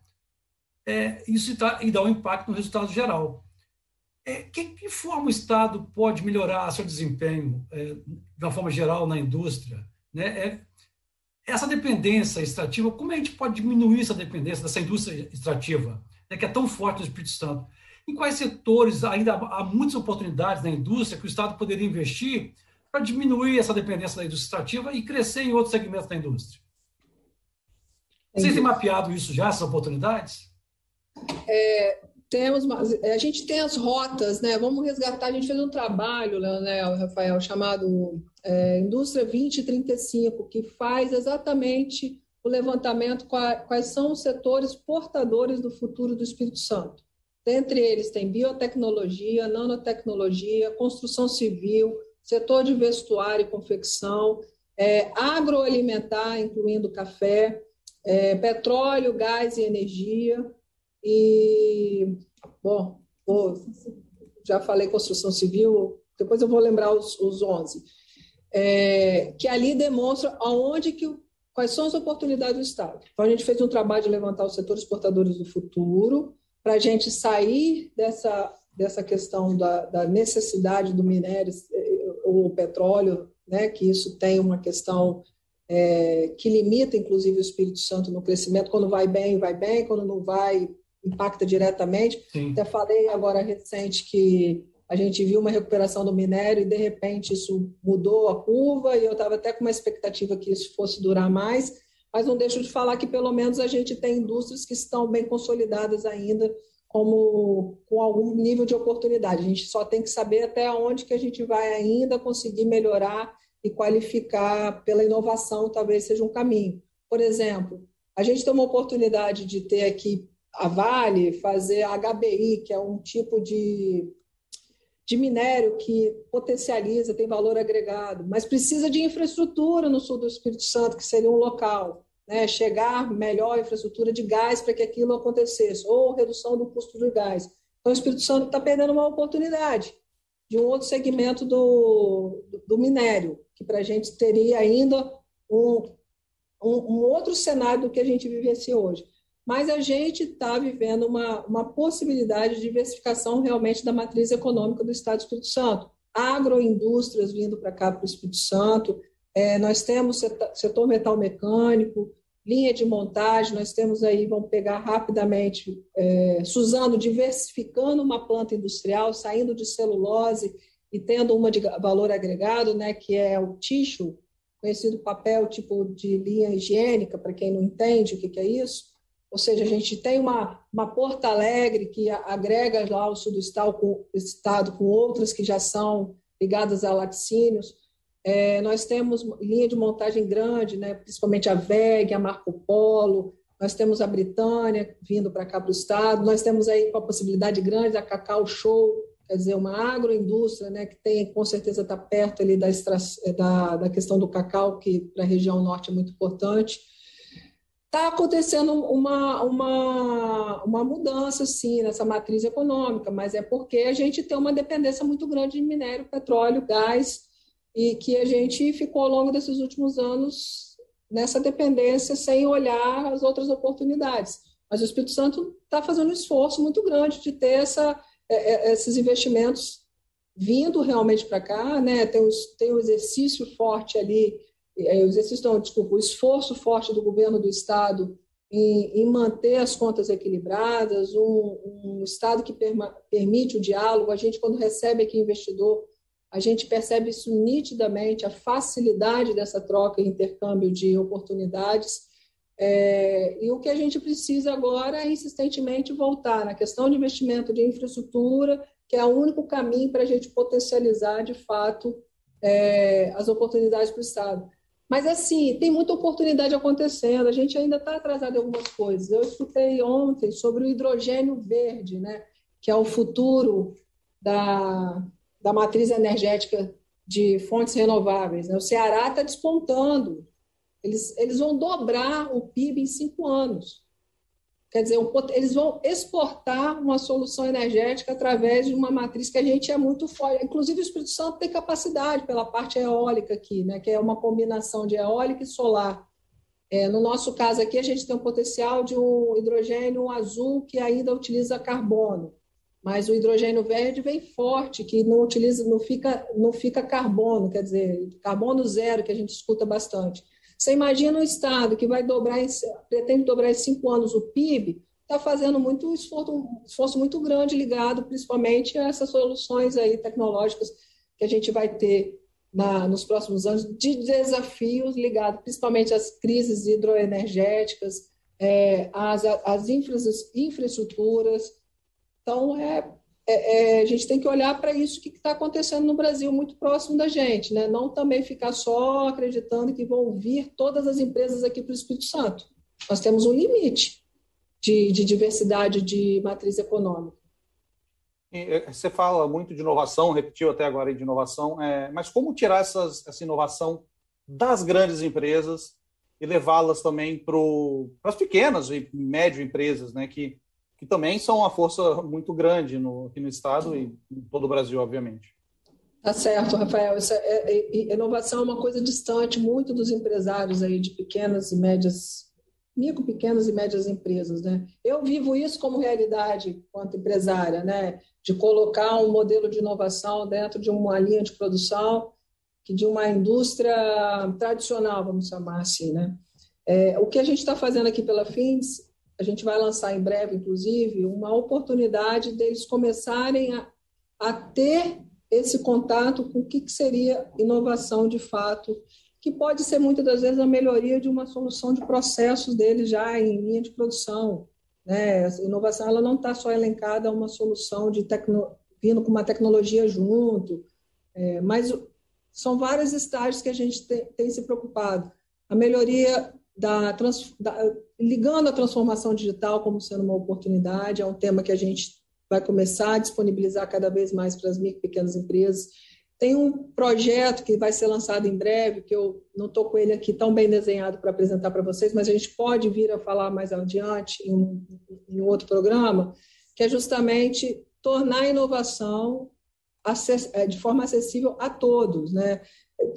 É, isso tá, e dá um impacto no resultado geral. É, que, que, forma o Estado pode melhorar seu desempenho, é, de uma forma geral, na indústria? Né? É, essa dependência extrativa, como a gente pode diminuir essa dependência dessa indústria extrativa, né, que é tão forte no Espírito Santo? Em quais setores ainda há muitas oportunidades na indústria que o Estado poderia investir para diminuir essa dependência da indústria extrativa e crescer em outros segmentos da indústria? Vocês têm mapeado isso já, essas oportunidades? É, temos, a gente tem as rotas, né? Vamos resgatar. A gente fez um trabalho, né, Rafael, chamado é, Indústria 2035, que faz exatamente o levantamento quais são os setores portadores do futuro do Espírito Santo. Dentre eles tem biotecnologia, nanotecnologia, construção civil, setor de vestuário e confecção, é, agroalimentar, incluindo café, é, petróleo, gás e energia, e, bom, vou, já falei construção civil, depois eu vou lembrar os, os 11, é, que ali demonstra aonde que, quais são as oportunidades do Estado. Então, a gente fez um trabalho de levantar os setores portadores do futuro, para a gente sair dessa, dessa questão da, da necessidade do minério o petróleo, né, que isso tem uma questão é, que limita, inclusive, o Espírito Santo no crescimento. Quando vai bem, vai bem, quando não vai, impacta diretamente. Sim. Até falei agora recente que a gente viu uma recuperação do minério e, de repente, isso mudou a curva, e eu estava até com uma expectativa que isso fosse durar mais, mas não deixo de falar que, pelo menos, a gente tem indústrias que estão bem consolidadas ainda como com algum nível de oportunidade. A gente só tem que saber até onde que a gente vai ainda conseguir melhorar e qualificar pela inovação, talvez seja um caminho. Por exemplo, a gente tem uma oportunidade de ter aqui a Vale fazer HBI, que é um tipo de, de minério que potencializa, tem valor agregado, mas precisa de infraestrutura no sul do Espírito Santo, que seria um local né, chegar melhor infraestrutura de gás para que aquilo acontecesse, ou redução do custo do gás. Então, o Espírito Santo está perdendo uma oportunidade de um outro segmento do, do minério, que para a gente teria ainda um, um, um, outro cenário do que a gente vivencia hoje. Mas a gente está vivendo uma, uma possibilidade de diversificação realmente da matriz econômica do Estado do Espírito Santo. Agroindústrias vindo para cá, para o Espírito Santo, é, nós temos setor metal mecânico, linha de montagem, nós temos aí, vamos pegar rapidamente, é, Suzano diversificando uma planta industrial, saindo de celulose e tendo uma de valor agregado, né, que é o tissue, conhecido papel tipo de linha higiênica, para quem não entende o que, que é isso. Ou seja, a gente tem uma, uma Porto Alegre que agrega lá o sul do estado com, estado com outras que já são ligadas a laticínios. É, nós temos linha de montagem grande, né, principalmente a VEG, a Marco Polo, nós temos a Britânia vindo para cá para o estado, nós temos aí com a possibilidade grande da Cacau Show, quer dizer, uma agroindústria né, que tem, com certeza está perto ali da, da, da questão do cacau, que para a região norte é muito importante. Está acontecendo uma, uma, uma mudança, sim, nessa matriz econômica, mas é porque a gente tem uma dependência muito grande de minério, petróleo, gás, e que a gente ficou ao longo desses últimos anos nessa dependência sem olhar as outras oportunidades. Mas o Espírito Santo está fazendo um esforço muito grande de ter essa, é, é, esses investimentos vindo realmente para cá, né? tem, um, tem um exercício forte ali, exercício, não, desculpa, o esforço forte do governo do Estado em, em manter as contas equilibradas, um, um Estado que perma, permite o diálogo. A gente, quando recebe aqui investidor, a gente percebe isso nitidamente, a facilidade dessa troca e intercâmbio de oportunidades. É, e o que a gente precisa agora é insistentemente voltar na questão de investimento de infraestrutura, que é o único caminho para a gente potencializar de fato é, as oportunidades para o Estado. Mas, assim, tem muita oportunidade acontecendo, a gente ainda está atrasado em algumas coisas. Eu escutei ontem sobre o hidrogênio verde, né, que é o futuro da, da matriz energética de fontes renováveis. Né? O Ceará está despontando. Eles, eles vão dobrar o PIB em cinco anos. Quer dizer, eles vão exportar uma solução energética através de uma matriz que a gente é muito forte. Inclusive, o Espírito Santo tem capacidade pela parte eólica aqui, né? que é uma combinação de eólica e solar. É, no nosso caso aqui, a gente tem o potencial de um hidrogênio azul que ainda utiliza carbono. Mas o hidrogênio verde vem forte, que não utiliza, não fica, não fica carbono, quer dizer, carbono zero, que a gente escuta bastante. Você imagina um Estado que vai dobrar, pretende dobrar em cinco anos o PIB, está fazendo muito esforço, um esforço muito grande ligado principalmente a essas soluções aí tecnológicas que a gente vai ter na, nos próximos anos, de desafios ligados principalmente às crises hidroenergéticas, é, às, às infraestruturas, então, é, é, é, a gente tem que olhar para isso que está acontecendo no Brasil, muito próximo da gente, né? não também ficar só acreditando que vão vir todas as empresas aqui para o Espírito Santo. Nós temos um limite de, de diversidade de matriz econômica. É, você fala muito de inovação, repetiu até agora de inovação, é, mas como tirar essas, essa inovação das grandes empresas e levá-las também para as pequenas e médio empresas, né, que que também são uma força muito grande no, aqui no Estado e em todo o Brasil, obviamente. Tá certo, Rafael. Isso é, é, inovação é uma coisa distante muito dos empresários aí de pequenas e médias, micro, pequenas e médias empresas, né? Eu vivo isso como realidade quanto empresária, né? De colocar um modelo de inovação dentro de uma linha de produção que de uma indústria tradicional, vamos chamar assim, né? É, o que a gente está fazendo aqui pela FINDS a gente vai lançar em breve, inclusive, uma oportunidade deles começarem a, a ter esse contato com o que, que seria inovação de fato, que pode ser muitas das vezes a melhoria de uma solução de processos deles já em linha de produção. Né? A inovação ela não está só elencada a uma solução de tecno, vindo com uma tecnologia junto, é, mas são vários estágios que a gente tem, tem se preocupado. A melhoria da, da, ligando a transformação digital como sendo uma oportunidade, é um tema que a gente vai começar a disponibilizar cada vez mais para as micro e pequenas empresas. Tem um projeto que vai ser lançado em breve, que eu não estou com ele aqui tão bem desenhado para apresentar para vocês, mas a gente pode vir a falar mais adiante em um, em outro programa, que é justamente tornar a inovação é, de forma acessível a todos, né?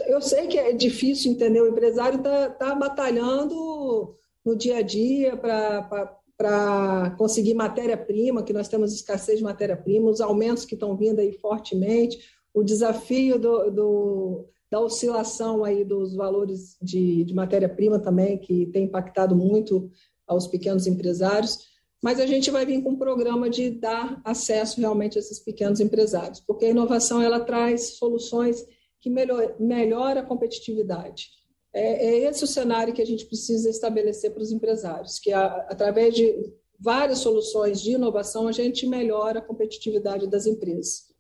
Eu sei que é difícil entender, o empresário está tá batalhando no dia a dia para conseguir matéria-prima, que nós temos escassez de matéria-prima, os aumentos que estão vindo aí fortemente, o desafio do, do, da oscilação aí dos valores de, de matéria-prima também, que tem impactado muito aos pequenos empresários, mas a gente vai vir com um programa de dar acesso realmente a esses pequenos empresários, porque a inovação ela traz soluções que melhor, melhora a competitividade. É, é esse o cenário que a gente precisa estabelecer para os empresários, que a, através de várias soluções de inovação a gente melhora a competitividade das empresas.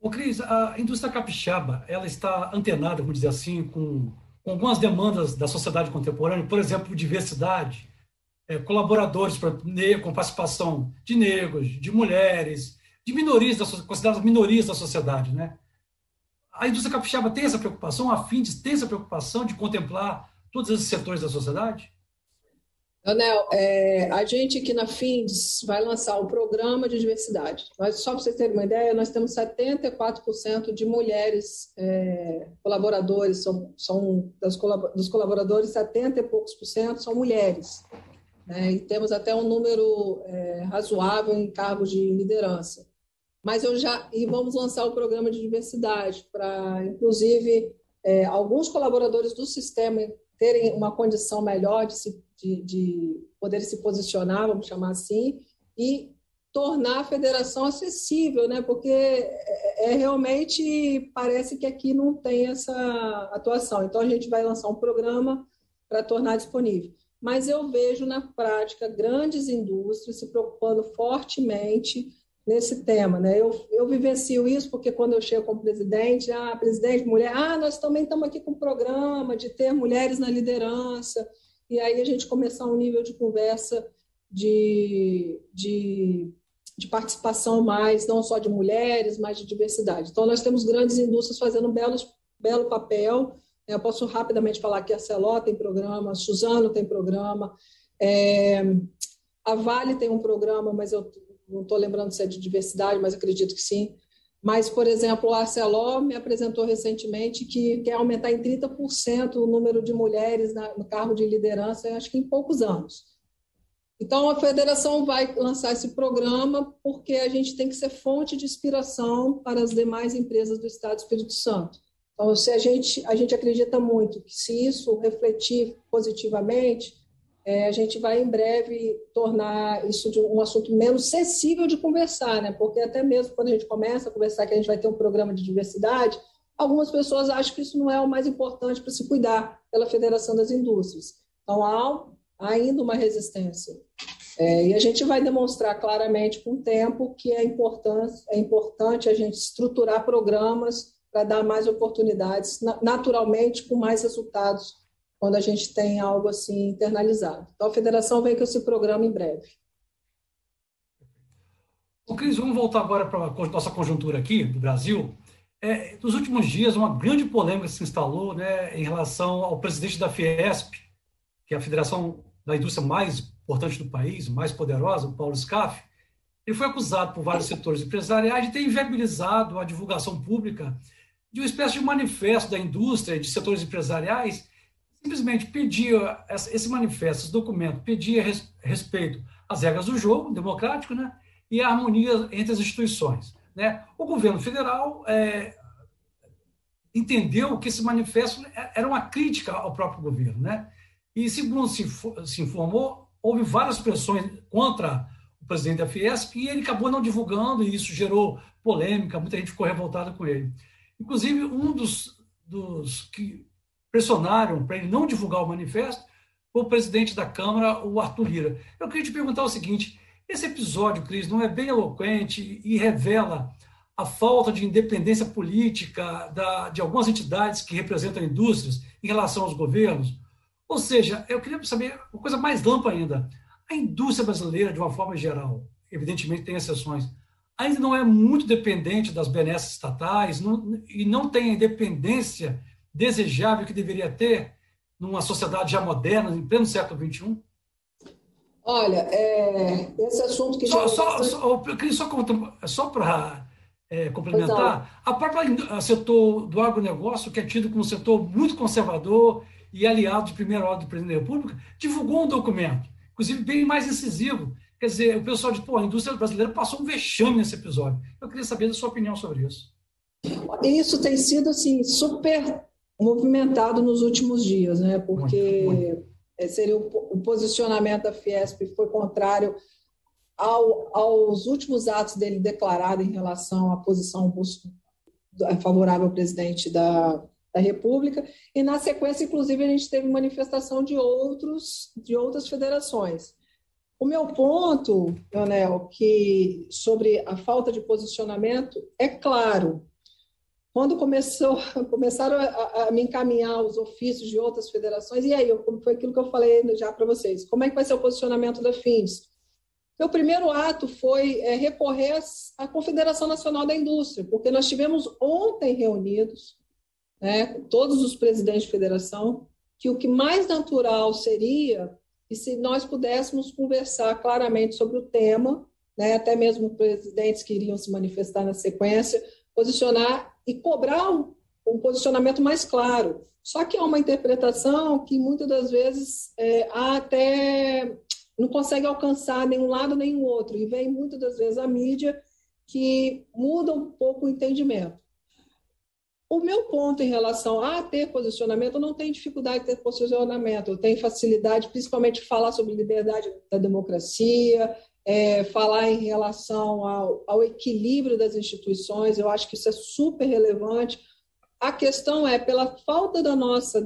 O Cris, a indústria capixaba, ela está antenada, vamos dizer assim, com, com algumas demandas da sociedade contemporânea, por exemplo, diversidade, é, colaboradores pra, com participação de negros, de mulheres, de minorias, da, consideradas minorias da sociedade, né? A indústria capixaba tem essa preocupação, a FINDES tem essa preocupação de contemplar todos esses setores da sociedade? Anel, é, a gente aqui na FINDES vai lançar um programa de diversidade. Nós, só para vocês terem uma ideia, nós temos 74% de mulheres é, colaboradores, são, são das, dos colaboradores, 70 e poucos por cento são mulheres. Né? E temos até um número é, razoável em cargos de liderança. Mas eu já. E vamos lançar o programa de diversidade, para, inclusive, é, alguns colaboradores do sistema terem uma condição melhor de se de, de poder se posicionar, vamos chamar assim, e tornar a federação acessível, né? Porque é, é, realmente parece que aqui não tem essa atuação. Então a gente vai lançar um programa para tornar disponível. Mas eu vejo na prática grandes indústrias se preocupando fortemente nesse tema, né? Eu, eu vivencio isso porque quando eu chego como presidente, ah, presidente, mulher, ah, nós também estamos aqui com um programa de ter mulheres na liderança e aí a gente começar um nível de conversa de, de, de, participação mais, não só de mulheres, mas de diversidade. Então, nós temos grandes indústrias fazendo um belo, belo papel. Eu posso rapidamente falar que a Celó tem programa, a Suzano tem programa, é, a Vale tem um programa, mas eu não estou lembrando se é de diversidade, mas acredito que sim. Mas, por exemplo, a Arcelor me apresentou recentemente que quer aumentar em 30% o número de mulheres no cargo de liderança, acho que em poucos anos. Então, a federação vai lançar esse programa porque a gente tem que ser fonte de inspiração para as demais empresas do Estado do Espírito Santo. Então, se a gente, a gente acredita muito que se isso refletir positivamente, é, a gente vai em breve tornar isso de um assunto menos sensível de conversar, né? Porque até mesmo quando a gente começa a conversar que a gente vai ter um programa de diversidade, algumas pessoas acham que isso não é o mais importante para se cuidar pela Federação das Indústrias. Então há ainda uma resistência. É, e a gente vai demonstrar claramente com o tempo que é importante, é importante a gente estruturar programas para dar mais oportunidades, naturalmente com mais resultados quando a gente tem algo assim internalizado. Então, a federação vem com esse programa em breve. O Cris, vamos voltar agora para a nossa conjuntura aqui do Brasil. É, nos últimos dias, uma grande polêmica se instalou né, em relação ao presidente da Fiesp, que é a federação da indústria mais importante do país, mais poderosa, o Paulo Scaff. Ele foi acusado por vários setores empresariais de ter inviabilizado a divulgação pública de uma espécie de manifesto da indústria de setores empresariais simplesmente pedia esse manifesto, esse documento, pedia respeito às regras do jogo democrático, né, e a harmonia entre as instituições, né. O governo federal é, entendeu que esse manifesto era uma crítica ao próprio governo, né, e segundo se, se informou, houve várias pressões contra o presidente da Fiesp e ele acabou não divulgando e isso gerou polêmica, muita gente ficou revoltada com ele. Inclusive, um dos, dos que pressionaram para ele não divulgar o manifesto o presidente da Câmara, o Arthur Lira. Eu queria te perguntar o seguinte: esse episódio, Cris, não é bem eloquente e revela a falta de independência política da, de algumas entidades que representam indústrias em relação aos governos? Ou seja, eu queria saber uma coisa mais ampla ainda. A indústria brasileira, de uma forma geral, evidentemente tem exceções, ainda não é muito dependente das benesses estatais não, e não tem a independência desejável que deveria ter numa sociedade já moderna, em pleno século XXI? Olha, é, esse assunto que só, já... Só, só, só, só para é, complementar, a própria setor do agronegócio, que é tido como um setor muito conservador e aliado de primeira ordem do presidente da República, divulgou um documento, inclusive bem mais incisivo. Quer dizer, o pessoal diz, pô, a indústria brasileira passou um vexame nesse episódio. Eu queria saber da sua opinião sobre isso. Isso tem sido assim super movimentado nos últimos dias, né? Porque muito, muito. Seria o, o, posicionamento da Fiesp foi contrário ao, aos últimos atos dele declarado em relação à posição favorável ao presidente da, da República, e na sequência, inclusive, a gente teve manifestação de outros de outras federações. O meu ponto, Leonel, que sobre a falta de posicionamento é claro. Quando começou, começaram a, a me encaminhar os ofícios de outras federações, e aí, foi aquilo que eu falei já para vocês? Como é que vai ser o posicionamento da FINS? Meu primeiro ato foi é, recorrer à Confederação Nacional da Indústria, porque nós tivemos ontem reunidos, né, todos os presidentes de federação, que o que mais natural seria e se nós pudéssemos conversar claramente sobre o tema, né, até mesmo presidentes que iriam se manifestar na sequência, posicionar e cobrar um, um posicionamento mais claro. Só que é uma interpretação que muitas das vezes é, até não consegue alcançar nenhum lado nem o outro, e vem muitas das vezes a mídia que muda um pouco o entendimento. O meu ponto em relação a ter posicionamento, eu não tenho dificuldade de ter posicionamento, eu tenho facilidade, principalmente, de falar sobre liberdade da democracia, é, falar em relação ao, ao, equilíbrio das instituições, eu acho que isso é super relevante. A questão é, pela falta da nossa,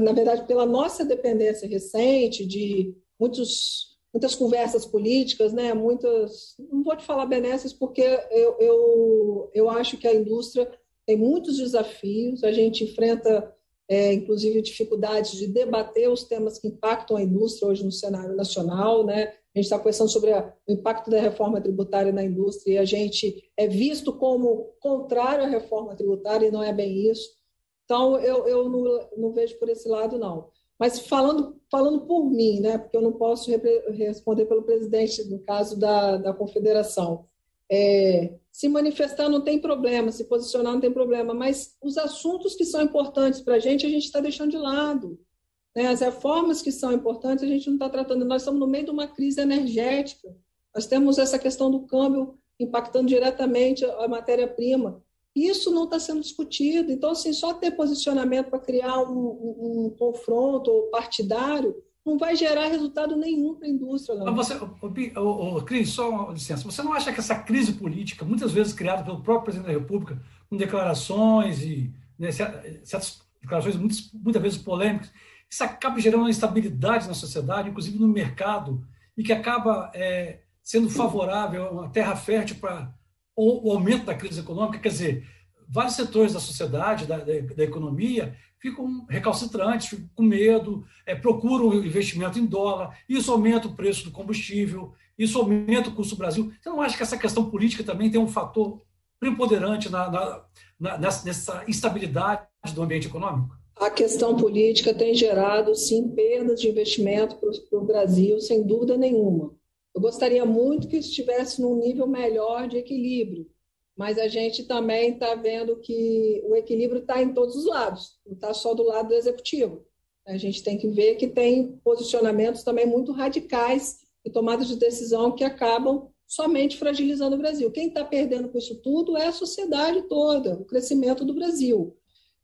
na verdade, pela nossa dependência recente de muitos, muitas conversas políticas, né? muitas, não vou te falar benesses, porque eu, eu, eu acho que a indústria tem muitos desafios, a gente enfrenta, é, inclusive, dificuldades de debater os temas que impactam a indústria hoje no cenário nacional, né? A gente está conversando sobre a, o impacto da reforma tributária na indústria e a gente é visto como contrário à reforma tributária e não é bem isso. Então, eu, eu não, não vejo por esse lado, não. Mas falando, falando por mim, né, porque eu não posso responder pelo presidente, no caso da, da confederação, é, se manifestar não tem problema, se posicionar não tem problema, mas os assuntos que são importantes para a gente, a gente está deixando de lado. Né? As reformas que são importantes, a gente não está tratando. Nós estamos no meio de uma crise energética. Nós temos essa questão do câmbio impactando diretamente a matéria-prima. Isso não está sendo discutido. Então, assim, só ter posicionamento para criar um, um, um confronto partidário não vai gerar resultado nenhum para a indústria. Mas você, Cris, só uma licença, você não acha que essa crise política, muitas vezes criada pelo próprio presidente da República, com declarações e né, certas declarações muitas, muitas vezes polêmicas, isso acaba gerando uma instabilidade na sociedade, inclusive no mercado, e que acaba é, sendo favorável, uma terra fértil para o, o aumento da crise econômica, quer dizer, vários setores da sociedade, da, da, da economia, ficam recalcitrantes, ficam com medo, é, procuram investimento em dólar, isso aumenta o preço do combustível, isso aumenta o custo do Brasil. Você não acha que essa questão política também tem um fator preponderante na, na, na, nessa, instabilidade do ambiente econômico? A questão política tem gerado, sim, perdas de investimento para o Brasil, sem dúvida nenhuma. Eu gostaria muito que estivesse num nível melhor de equilíbrio, mas a gente também está vendo que o equilíbrio está em todos os lados, não está só do lado do executivo. A gente tem que ver que tem posicionamentos também muito radicais e tomadas de decisão que acabam somente fragilizando o Brasil. Quem está perdendo com isso tudo é a sociedade toda, o crescimento do Brasil.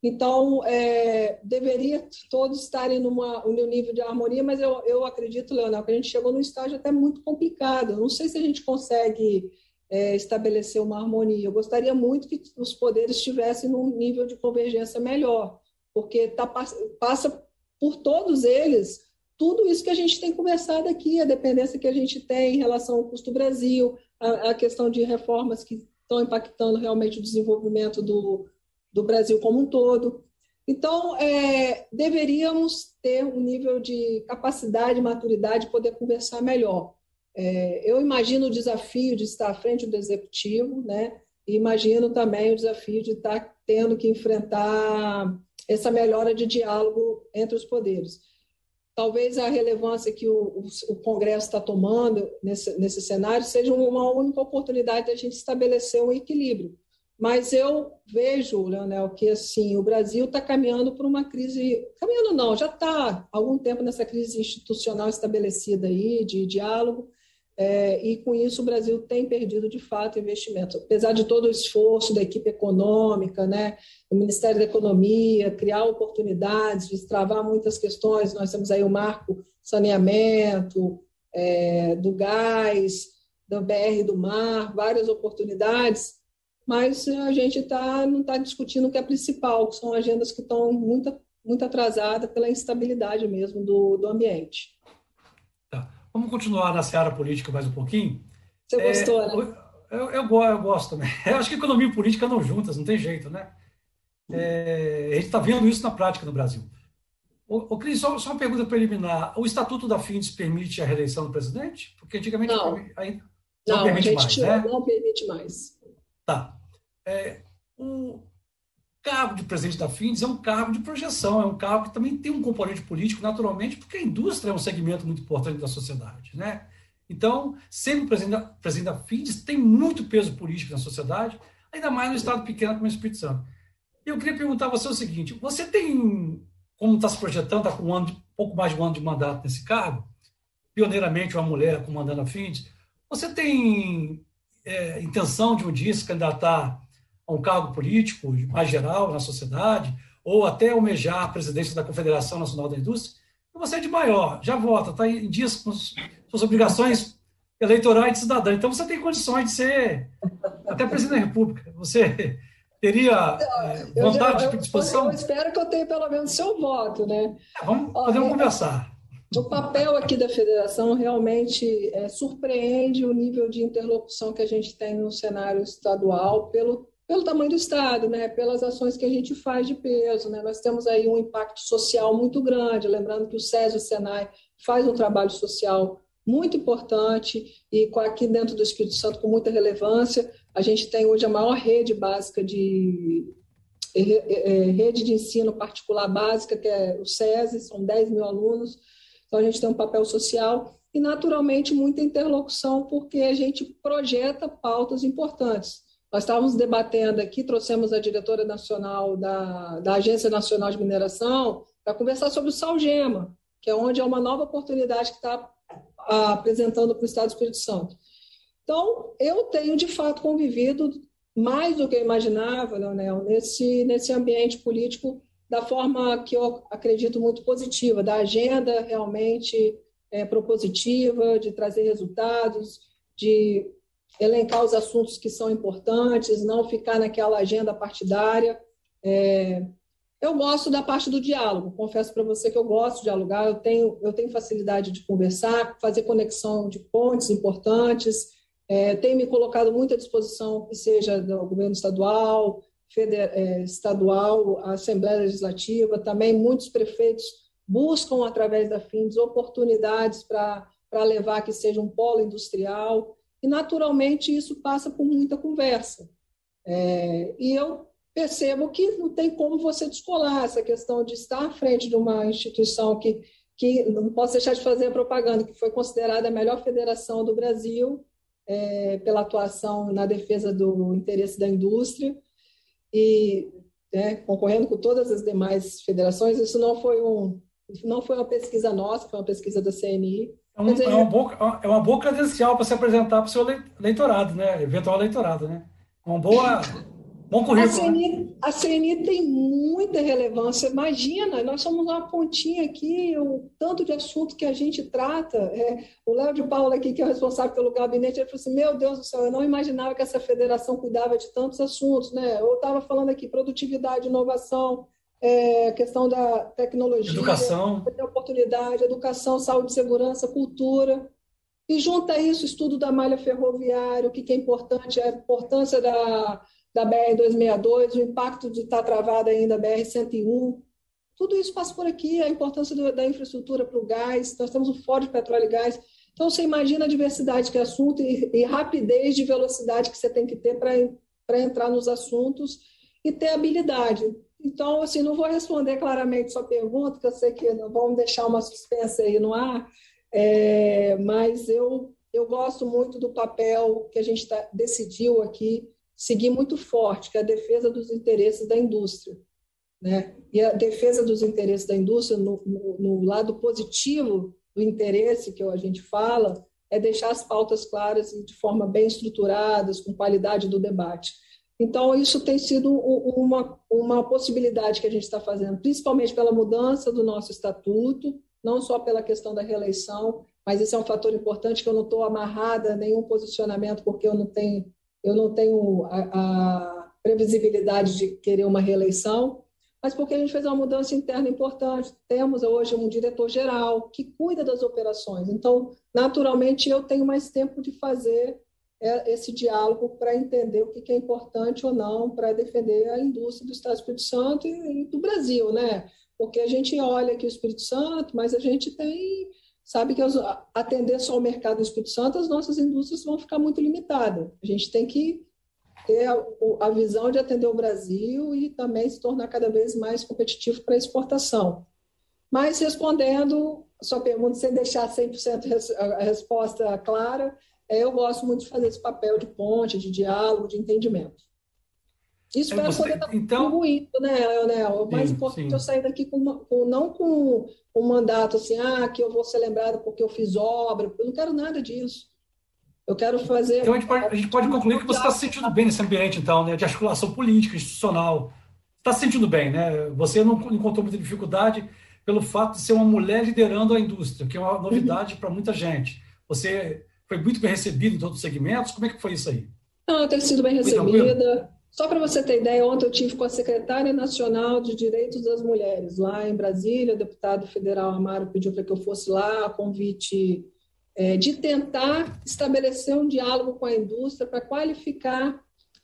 Então, é, deveria todos estarem numa, num nível de harmonia, mas eu, eu acredito, Leonel, que a gente chegou num estágio até muito complicado. Não sei se a gente consegue é, estabelecer uma harmonia. Eu gostaria muito que os poderes estivessem num nível de convergência melhor, porque tá, passa por todos eles tudo isso que a gente tem conversado aqui, a dependência que a gente tem em relação ao custo Brasil, a, a questão de reformas que estão impactando realmente o desenvolvimento do, do Brasil como um todo. Então, é, deveríamos ter um nível de capacidade, maturidade, poder conversar melhor. É, eu imagino o desafio de estar à frente do executivo, né? E imagino também o desafio de estar tendo que enfrentar essa melhora de diálogo entre os poderes. Talvez a relevância que o, o, o Congresso está tomando nesse, nesse cenário seja uma única oportunidade de a gente estabelecer um equilíbrio. Mas eu vejo, Leonel, que assim o Brasil está caminhando por uma crise, caminhando não, já está algum tempo nessa crise institucional estabelecida aí de diálogo, é, e com isso o Brasil tem perdido de fato investimentos. Apesar de todo o esforço da equipe econômica, né, do Ministério da Economia, criar oportunidades, destravar muitas questões, nós temos aí o marco saneamento, é, do gás, do BR do mar, várias oportunidades, mas a gente tá, não está discutindo o que é principal, que são agendas que estão muito, muito atrasadas pela instabilidade mesmo do, do ambiente. Vamos continuar na seara política mais um pouquinho. Você gostou, é, né? Eu, eu, eu, gosto também. Eu acho que economia e política andam juntas, não tem jeito, né? É, a gente está vendo isso na prática no Brasil. O, o Cris, só, só, uma pergunta preliminar. O Estatuto da FINDES permite a reeleição do presidente? Porque antigamente não, ainda não, não permite mais, né? Não permite mais. Tá. É, o, cargo de presidente da FINDES é um cargo de projeção, é um cargo que também tem um componente político, naturalmente, porque a indústria é um segmento muito importante da sociedade. Né? Então, sendo presidente da, presidente da FINDES, tem muito peso político na sociedade, ainda mais no estado pequeno como o Espírito Santo. Eu queria perguntar a você o seguinte: você tem, como está se projetando, está com um ano, pouco mais de um ano de mandato nesse cargo, pioneiramente uma mulher comandando a FINDES, você tem é, intenção de um dia se candidatar a um cargo político mais geral na sociedade, ou até almejar a presidência da Confederação Nacional da Indústria, você é de maior, já vota, está em dias com suas obrigações eleitorais de cidadão. Então você tem condições de ser até presidente da República. Você teria é, vontade já, de disposição? Eu espero que eu tenha pelo menos seu voto, né? É, vamos, podemos conversar. O papel aqui da federação realmente é, surpreende o nível de interlocução que a gente tem no cenário estadual pelo pelo tamanho do Estado, né, pelas ações que a gente faz de peso. Né? Nós temos aí um impacto social muito grande, lembrando que o SESI e o SENAI faz um trabalho social muito importante e aqui dentro do Espírito Santo com muita relevância. A gente tem hoje a maior rede básica de rede de ensino particular básica, que é o SESI, são 10 mil alunos, então a gente tem um papel social e, naturalmente, muita interlocução, porque a gente projeta pautas importantes. Nós estávamos debatendo aqui, trouxemos a diretora nacional da, da Agência Nacional de Mineração para conversar sobre o Salgema, que é onde é uma nova oportunidade que está apresentando para o Estado do Espírito Santo. Então, eu tenho, de fato, convivido mais do que eu imaginava, Leonel, nesse, nesse ambiente político da forma que eu acredito muito positiva, da agenda realmente é, propositiva, de trazer resultados, de elencar os assuntos que são importantes, não ficar naquela agenda partidária. É, eu gosto da parte do diálogo, confesso para você que eu gosto de dialogar, eu tenho, eu tenho facilidade de conversar, fazer conexão de pontes importantes, é, tenho me colocado muito à disposição, que seja do governo estadual, feder, é, estadual, a Assembleia Legislativa, também muitos prefeitos buscam, através da FINDES, oportunidades para levar que seja um polo industrial, e, naturalmente, isso passa por muita conversa. É, e eu percebo que não tem como você descolar essa questão de estar à frente de uma instituição que, que não posso deixar de fazer a propaganda, que foi considerada a melhor federação do Brasil é, pela atuação na defesa do interesse da indústria e né, concorrendo com todas as demais federações. Isso não foi um não foi uma pesquisa nossa, foi uma pesquisa da CNI. É, um, é, uma, boa, é uma boa credencial para se apresentar para o seu leitorado, né? Eventual leitorado, né? Uma boa. Bom currículo. A CNI, né? a CNI tem muita relevância. Imagina, nós somos uma pontinha aqui, o tanto de assunto que a gente trata. É, o Léo de Paula aqui, que é o responsável pelo gabinete, ele falou assim: Meu Deus do céu, eu não imaginava que essa federação cuidava de tantos assuntos, né? Eu estava falando aqui produtividade, inovação, é, questão da tecnologia, educação, oportunidade, educação, saúde, segurança, cultura. E junta isso estudo da malha ferroviária, o que, que é importante, a importância da, da BR-262, o impacto de estar travada ainda a BR-101. Tudo isso passa por aqui, a importância do, da infraestrutura para o gás. Nós temos o Fórum de Petróleo e Gás. Então, você imagina a diversidade que é assunto e, e rapidez de velocidade que você tem que ter para entrar nos assuntos e ter habilidade. Então, assim, não vou responder claramente sua pergunta, que eu sei que vamos deixar uma suspensa aí no ar, é, mas eu, eu gosto muito do papel que a gente tá, decidiu aqui seguir muito forte, que é a defesa dos interesses da indústria. Né? E a defesa dos interesses da indústria, no, no, no lado positivo do interesse que a gente fala, é deixar as pautas claras e de forma bem estruturadas, com qualidade do debate. Então, isso tem sido uma, uma possibilidade que a gente está fazendo, principalmente pela mudança do nosso estatuto, não só pela questão da reeleição, mas esse é um fator importante que eu não estou amarrada a nenhum posicionamento, porque eu não tenho, eu não tenho a, a previsibilidade de querer uma reeleição, mas porque a gente fez uma mudança interna importante. Temos hoje um diretor-geral que cuida das operações. Então, naturalmente, eu tenho mais tempo de fazer esse diálogo para entender o que é importante ou não para defender a indústria do Estado do Espírito Santo e do Brasil, né? Porque a gente olha aqui o Espírito Santo, mas a gente tem sabe que atender só o mercado do Espírito Santo, as nossas indústrias vão ficar muito limitadas. A gente tem que ter a, visão de atender o Brasil e também se tornar cada vez mais competitivo para exportação. Mas respondendo a sua pergunta, sem deixar 100% a resposta clara, é, eu gosto muito de fazer esse papel de ponte, de diálogo, de entendimento. Isso para poder estar então... contribuindo, né, Leonel? O mais sim, importante sim. é eu sair daqui com, uma, com, não com um mandato assim, ah, que eu vou ser lembrado porque eu fiz obra. Eu não quero nada disso. Eu quero fazer. Então a gente pode, a gente pode concluir que você está se sentindo bem nesse ambiente, então, né, de articulação política, institucional. Está se sentindo bem, né? Você não encontrou muita dificuldade pelo fato de ser uma mulher liderando a indústria, que é uma novidade uhum. para muita gente. Você foi muito bem recebido em todos os segmentos. Como é que foi isso aí? Não, eu tenho sido bem recebida. Só para você ter ideia, ontem eu tive com a secretária nacional de Direitos das Mulheres lá em Brasília. O deputado federal Amaro pediu para que eu fosse lá, a convite é, de tentar estabelecer um diálogo com a indústria para qualificar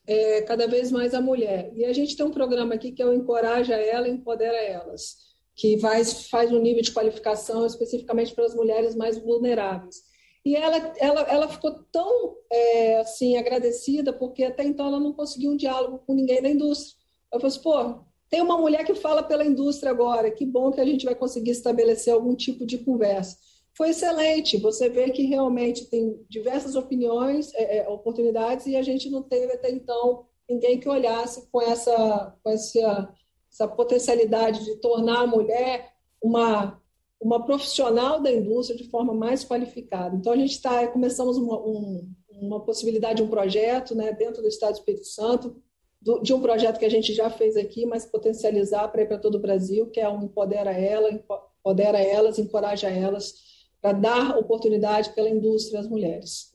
é, cada vez mais a mulher. E a gente tem um programa aqui que é o Encoraja Ela, Empodera Elas, que faz, faz um nível de qualificação especificamente para as mulheres mais vulneráveis. E ela, ela, ela ficou tão é, assim agradecida, porque até então ela não conseguiu um diálogo com ninguém na indústria. Eu falei assim, pô, tem uma mulher que fala pela indústria agora, que bom que a gente vai conseguir estabelecer algum tipo de conversa foi excelente. Você vê que realmente tem diversas opiniões, é, é, oportunidades, e a gente não teve até então ninguém que olhasse com essa, com essa, essa potencialidade de tornar a mulher uma, uma profissional da indústria de forma mais qualificada. Então, a gente está, começamos uma, um, uma possibilidade, um projeto né, dentro do Estado do Espírito Santo, do, de um projeto que a gente já fez aqui, mas potencializar para ir para todo o Brasil, que é um Empodera Ela, Empodera Elas, Encoraja Elas, para dar oportunidade pela indústria às mulheres.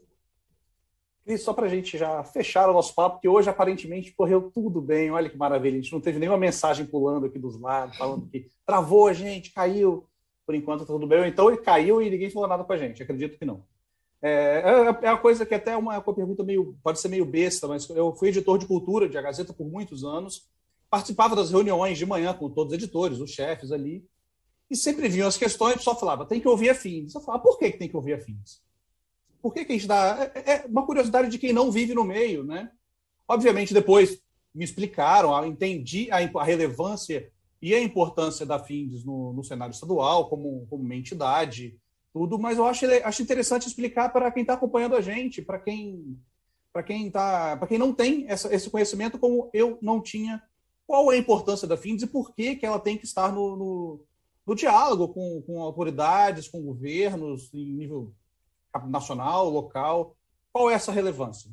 Cris, só para a gente já fechar o nosso papo, que hoje aparentemente correu tudo bem, olha que maravilha, a gente não teve nenhuma mensagem pulando aqui dos lados, falando que travou a gente, caiu, por enquanto tá tudo bem, então ele caiu e ninguém falou nada com a gente, acredito que não. É, é, é uma coisa que até uma, uma pergunta meio, pode ser meio besta, mas eu fui editor de cultura de A Gazeta por muitos anos, participava das reuniões de manhã com todos os editores, os chefes ali, e sempre vinham as questões, pessoal falava, tem que ouvir afins. Eu falava, por que, que tem que ouvir afins? Por que, que a gente dá. É, é uma curiosidade de quem não vive no meio, né? Obviamente, depois me explicaram, entendi a, a relevância e a importância da FINDES no, no cenário estadual, como, como uma entidade, tudo, mas eu acho, acho interessante explicar para quem está acompanhando a gente, para quem para quem tá, para quem não tem essa, esse conhecimento, como eu não tinha, qual é a importância da FINDES e por que, que ela tem que estar no, no, no diálogo com, com autoridades, com governos, em nível nacional, local. Qual é essa relevância?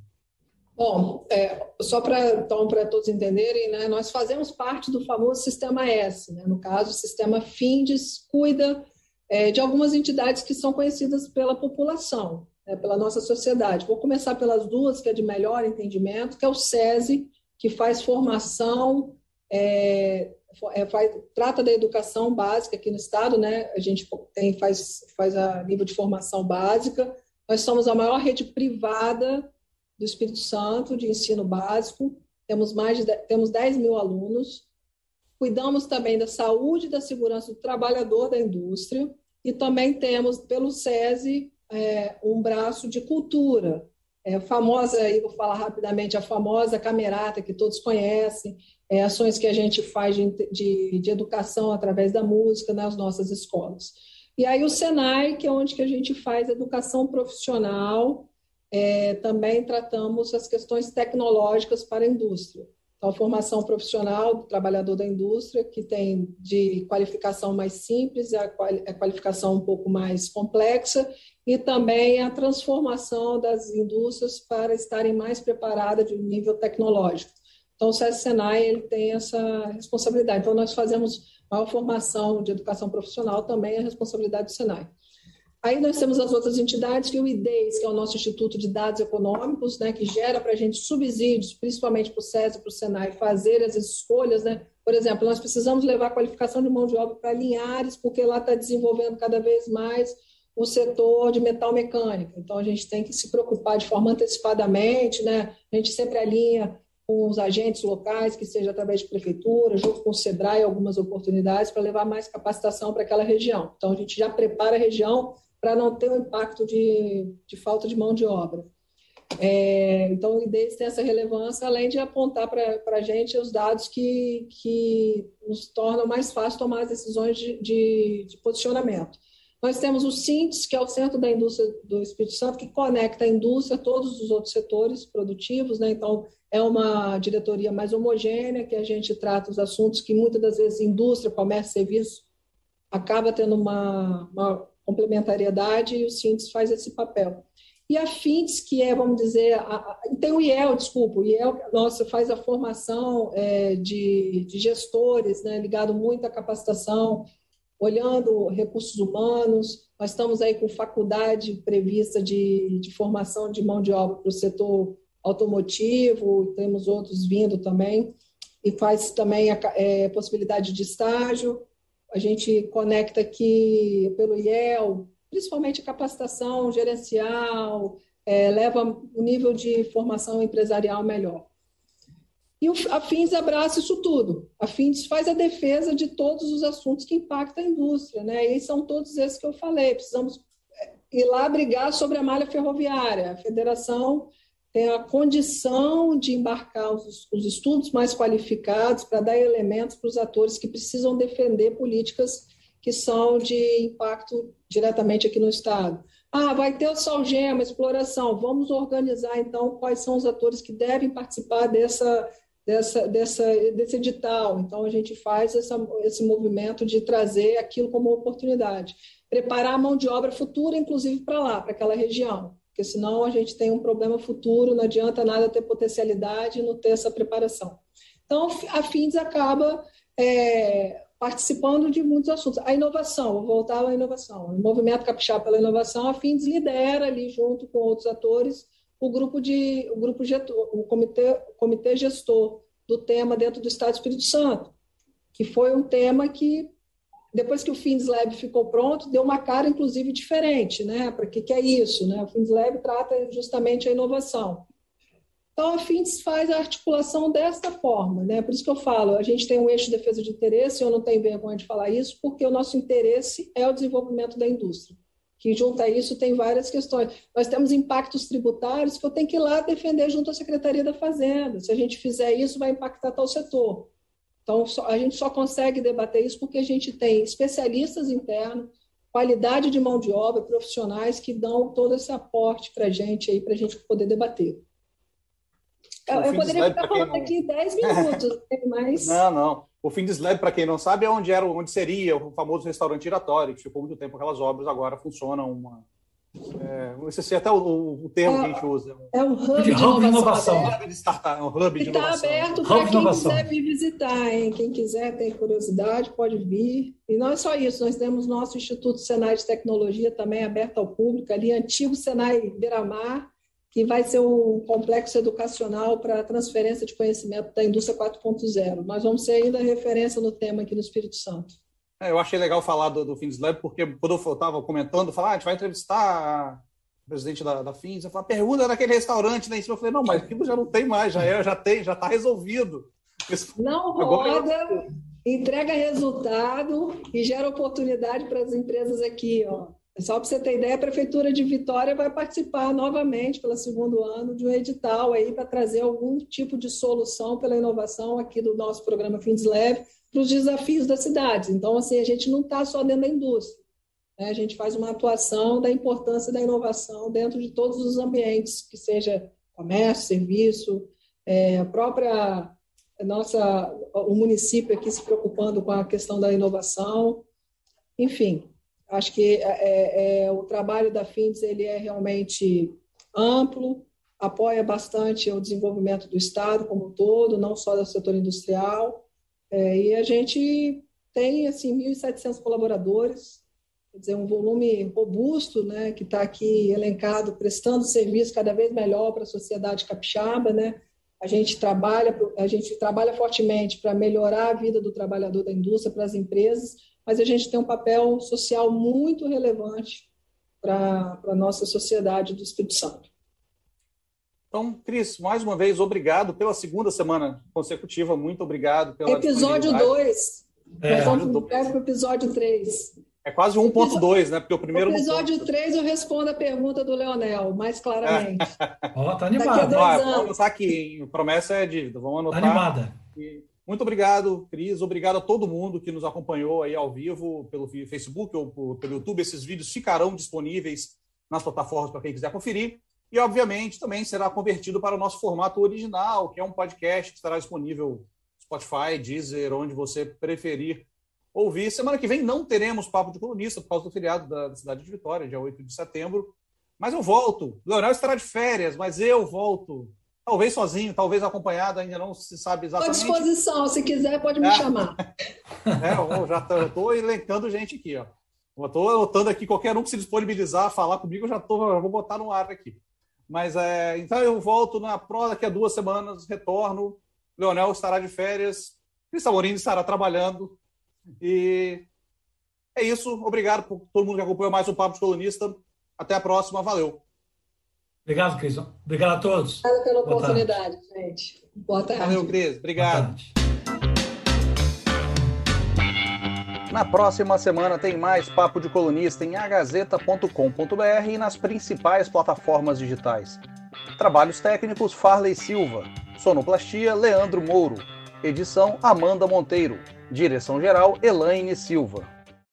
Bom, é, só para então, todos entenderem, né, nós fazemos parte do famoso Sistema S. Né? No caso, o Sistema FINDES cuida é, de algumas entidades que são conhecidas pela população, né, pela nossa sociedade. Vou começar pelas duas, que é de melhor entendimento, que é o SESI, que faz formação é, é, faz, trata da educação básica aqui no estado, né? A gente tem, faz, faz a nível de formação básica. Nós somos a maior rede privada do Espírito Santo de ensino básico. Temos mais de temos 10 mil alunos. Cuidamos também da saúde e da segurança do trabalhador da indústria e também temos pelo SESI é, um braço de cultura, é, famosa, aí vou falar rapidamente, a famosa camerata que todos conhecem, é, ações que a gente faz de, de, de, educação através da música nas nossas escolas. E aí o Senai, que é onde que a gente faz educação profissional, é, também tratamos as questões tecnológicas para a indústria. Então, formação profissional do trabalhador da indústria, que tem de qualificação mais simples a qualificação um pouco mais complexa, e também a transformação das indústrias para estarem mais preparadas de nível tecnológico. Então, o SESI Senai ele tem essa responsabilidade. Então, nós fazemos maior formação de educação profissional, também é responsabilidade do Senai. Aí nós temos as outras entidades, que o IDES, que é o nosso Instituto de Dados Econômicos, né, que gera para a gente subsídios, principalmente para o SESI e para o SENAI, fazer as escolhas. Né? Por exemplo, nós precisamos levar a qualificação de mão de obra para Linhares, porque lá está desenvolvendo cada vez mais o setor de metal mecânica. Então, a gente tem que se preocupar de forma antecipadamente, né? a gente sempre alinha com os agentes locais, que seja através de prefeitura, junto com o SEBRAE, algumas oportunidades para levar mais capacitação para aquela região. Então, a gente já prepara a região para não ter o um impacto de, de falta de mão de obra. É, então, o IDES tem essa relevância, além de apontar para a gente os dados que, que nos tornam mais fácil tomar as decisões de, de, de posicionamento. Nós temos o CINTES, que é o Centro da Indústria do Espírito Santo, que conecta a indústria a todos os outros setores produtivos, né? então é uma diretoria mais homogênea, que a gente trata os assuntos que muitas das vezes indústria, comércio, serviço acaba tendo uma, uma complementariedade e o Sintes faz esse papel. E a FINTS, que é, vamos dizer, a, a, tem o IEL, desculpa, o IEL, nossa, faz a formação é, de, de, gestores, né, ligado muito à capacitação, olhando recursos humanos. Nós estamos aí com faculdade prevista de, de formação de mão de obra para o setor automotivo, temos outros vindo também, e faz também a é, possibilidade de estágio a gente conecta aqui pelo IEL, principalmente capacitação gerencial, é, leva o nível de formação empresarial melhor. E a FINS abraça isso tudo. A FINS faz a defesa de todos os assuntos que impactam a indústria, né? E são todos esses que eu falei. Precisamos é, ir lá brigar sobre a malha ferroviária. A federação tem a condição de embarcar os, os estudos mais qualificados para dar elementos para os atores que precisam defender políticas que são de impacto diretamente aqui no Estado. Ah, vai ter o Salgema, exploração. Vamos organizar, então, quais são os atores que devem participar dessa, dessa, dessa, desse edital. Então, a gente faz essa, esse movimento de trazer aquilo como oportunidade. Preparar a mão de obra futura, inclusive, para lá, para aquela região porque senão a gente tem um problema futuro, não adianta nada ter potencialidade e não ter essa preparação. Então, a FINDES acaba é, participando de muitos assuntos. A inovação, vou voltar à inovação. O Movimento Capixaba pela Inovação, a FINDES lidera ali, junto com outros atores, o grupo de o grupo gestor, o comitê, o comitê gestor do tema dentro do Estado do Espírito Santo, que foi um tema que depois que o FindsLab ficou pronto, deu uma cara, inclusive, diferente, né? Para que, que é isso, né? O FindsLab trata justamente a inovação. Então, a FINDS faz a articulação dessa forma, né? Por isso que eu falo, a gente tem um eixo de defesa de interesse, eu não tenho vergonha de falar isso, porque o nosso interesse é o desenvolvimento da indústria, que junto a isso tem várias questões. Nós temos impactos tributários que eu tenho que ir lá defender junto à Secretaria da Fazenda. Se a gente fizer isso, vai impactar tal setor. Então, a gente só consegue debater isso porque a gente tem especialistas internos, qualidade de mão de obra, profissionais que dão todo esse aporte para a gente aí, para a gente poder debater. Eu, eu poderia ficar falando não... aqui 10 minutos, né, mas. Não, não. O fim de slab, para quem não sabe, é onde era, onde seria o famoso restaurante giratório, que ficou muito tempo aquelas obras, agora funciona uma, é, não sei se é até o, o termo é, que a gente usa. É um hub de, de hub inovação. Hub de startup, um hub de Está aberto para quem quiser vir visitar, hein? Quem quiser, tem curiosidade, pode vir. E não é só isso, nós temos nosso Instituto Senai de Tecnologia também aberto ao público, ali, antigo Senai Beira-Mar, que vai ser um complexo educacional para a transferência de conhecimento da indústria 4.0. Nós vamos ser ainda referência no tema aqui no Espírito Santo. É, eu achei legal falar do, do Fins Lab, porque quando eu estava comentando, falar, ah, a gente vai entrevistar o presidente da, da Fins, eu falei, pergunta daquele restaurante lá em cima. Eu falei, não, mas aquilo já não tem mais, já é, já tem, já está resolvido. Não roda, entrega resultado e gera oportunidade para as empresas aqui, ó. Só para você ter ideia, a Prefeitura de Vitória vai participar novamente, pelo segundo ano, de um edital aí para trazer algum tipo de solução pela inovação aqui do nosso programa Fins Leve para os desafios da cidade. Então, assim, a gente não está só dentro da indústria. Né? A gente faz uma atuação da importância da inovação dentro de todos os ambientes, que seja comércio, serviço, é, a própria nossa, o município aqui se preocupando com a questão da inovação. Enfim, acho que é, é, o trabalho da FINDES ele é realmente amplo, apoia bastante o desenvolvimento do Estado como um todo, não só do setor industrial. É, e a gente tem assim 1.700 colaboradores, quer dizer, um volume robusto, né, que está aqui elencado, prestando serviço cada vez melhor para a sociedade capixaba, né? A gente trabalha, a gente trabalha fortemente para melhorar a vida do trabalhador da indústria, para as empresas, mas a gente tem um papel social muito relevante para a nossa sociedade do Espírito Santo. Então, Cris, mais uma vez, obrigado pela segunda semana consecutiva. Muito obrigado pela Episódio 2. É, Nós vamos para o episódio 3. É quase 1.2, né? Porque o primeiro. No episódio 3 eu respondo a pergunta do Leonel, mais claramente. Ó, oh, tá animado. Ó, vamos anotar aqui, hein? promessa é dívida. Vamos anotar. Tá animada. Muito obrigado, Cris. Obrigado a todo mundo que nos acompanhou aí ao vivo pelo Facebook ou pelo YouTube. Esses vídeos ficarão disponíveis nas plataformas para quem quiser conferir. E, obviamente, também será convertido para o nosso formato original, que é um podcast que estará disponível no Spotify, Deezer, onde você preferir ouvir. Semana que vem não teremos Papo de Colunista por causa do feriado da cidade de Vitória, dia 8 de setembro. Mas eu volto. O Leonel estará de férias, mas eu volto. Talvez sozinho, talvez acompanhado, ainda não se sabe exatamente. À disposição, se quiser, pode me é. chamar. É, eu já estou elencando gente aqui. Ó. Estou anotando aqui qualquer um que se disponibilizar a falar comigo, eu já tô, vou botar no ar aqui. Mas é, então eu volto na prova daqui a duas semanas, retorno. Leonel estará de férias, Cristal Morini estará trabalhando. E é isso. Obrigado por todo mundo que acompanhou mais um Papo de Colunista. Até a próxima. Valeu. Obrigado, Cris. Obrigado a todos. Obrigada pela Boa oportunidade, tarde. gente. Boa tarde. Valeu, Cris. Obrigado. Na próxima semana tem mais Papo de Colunista em agazeta.com.br e nas principais plataformas digitais. Trabalhos técnicos Farley Silva. Sonoplastia Leandro Mouro. Edição Amanda Monteiro. Direção-geral Elaine Silva.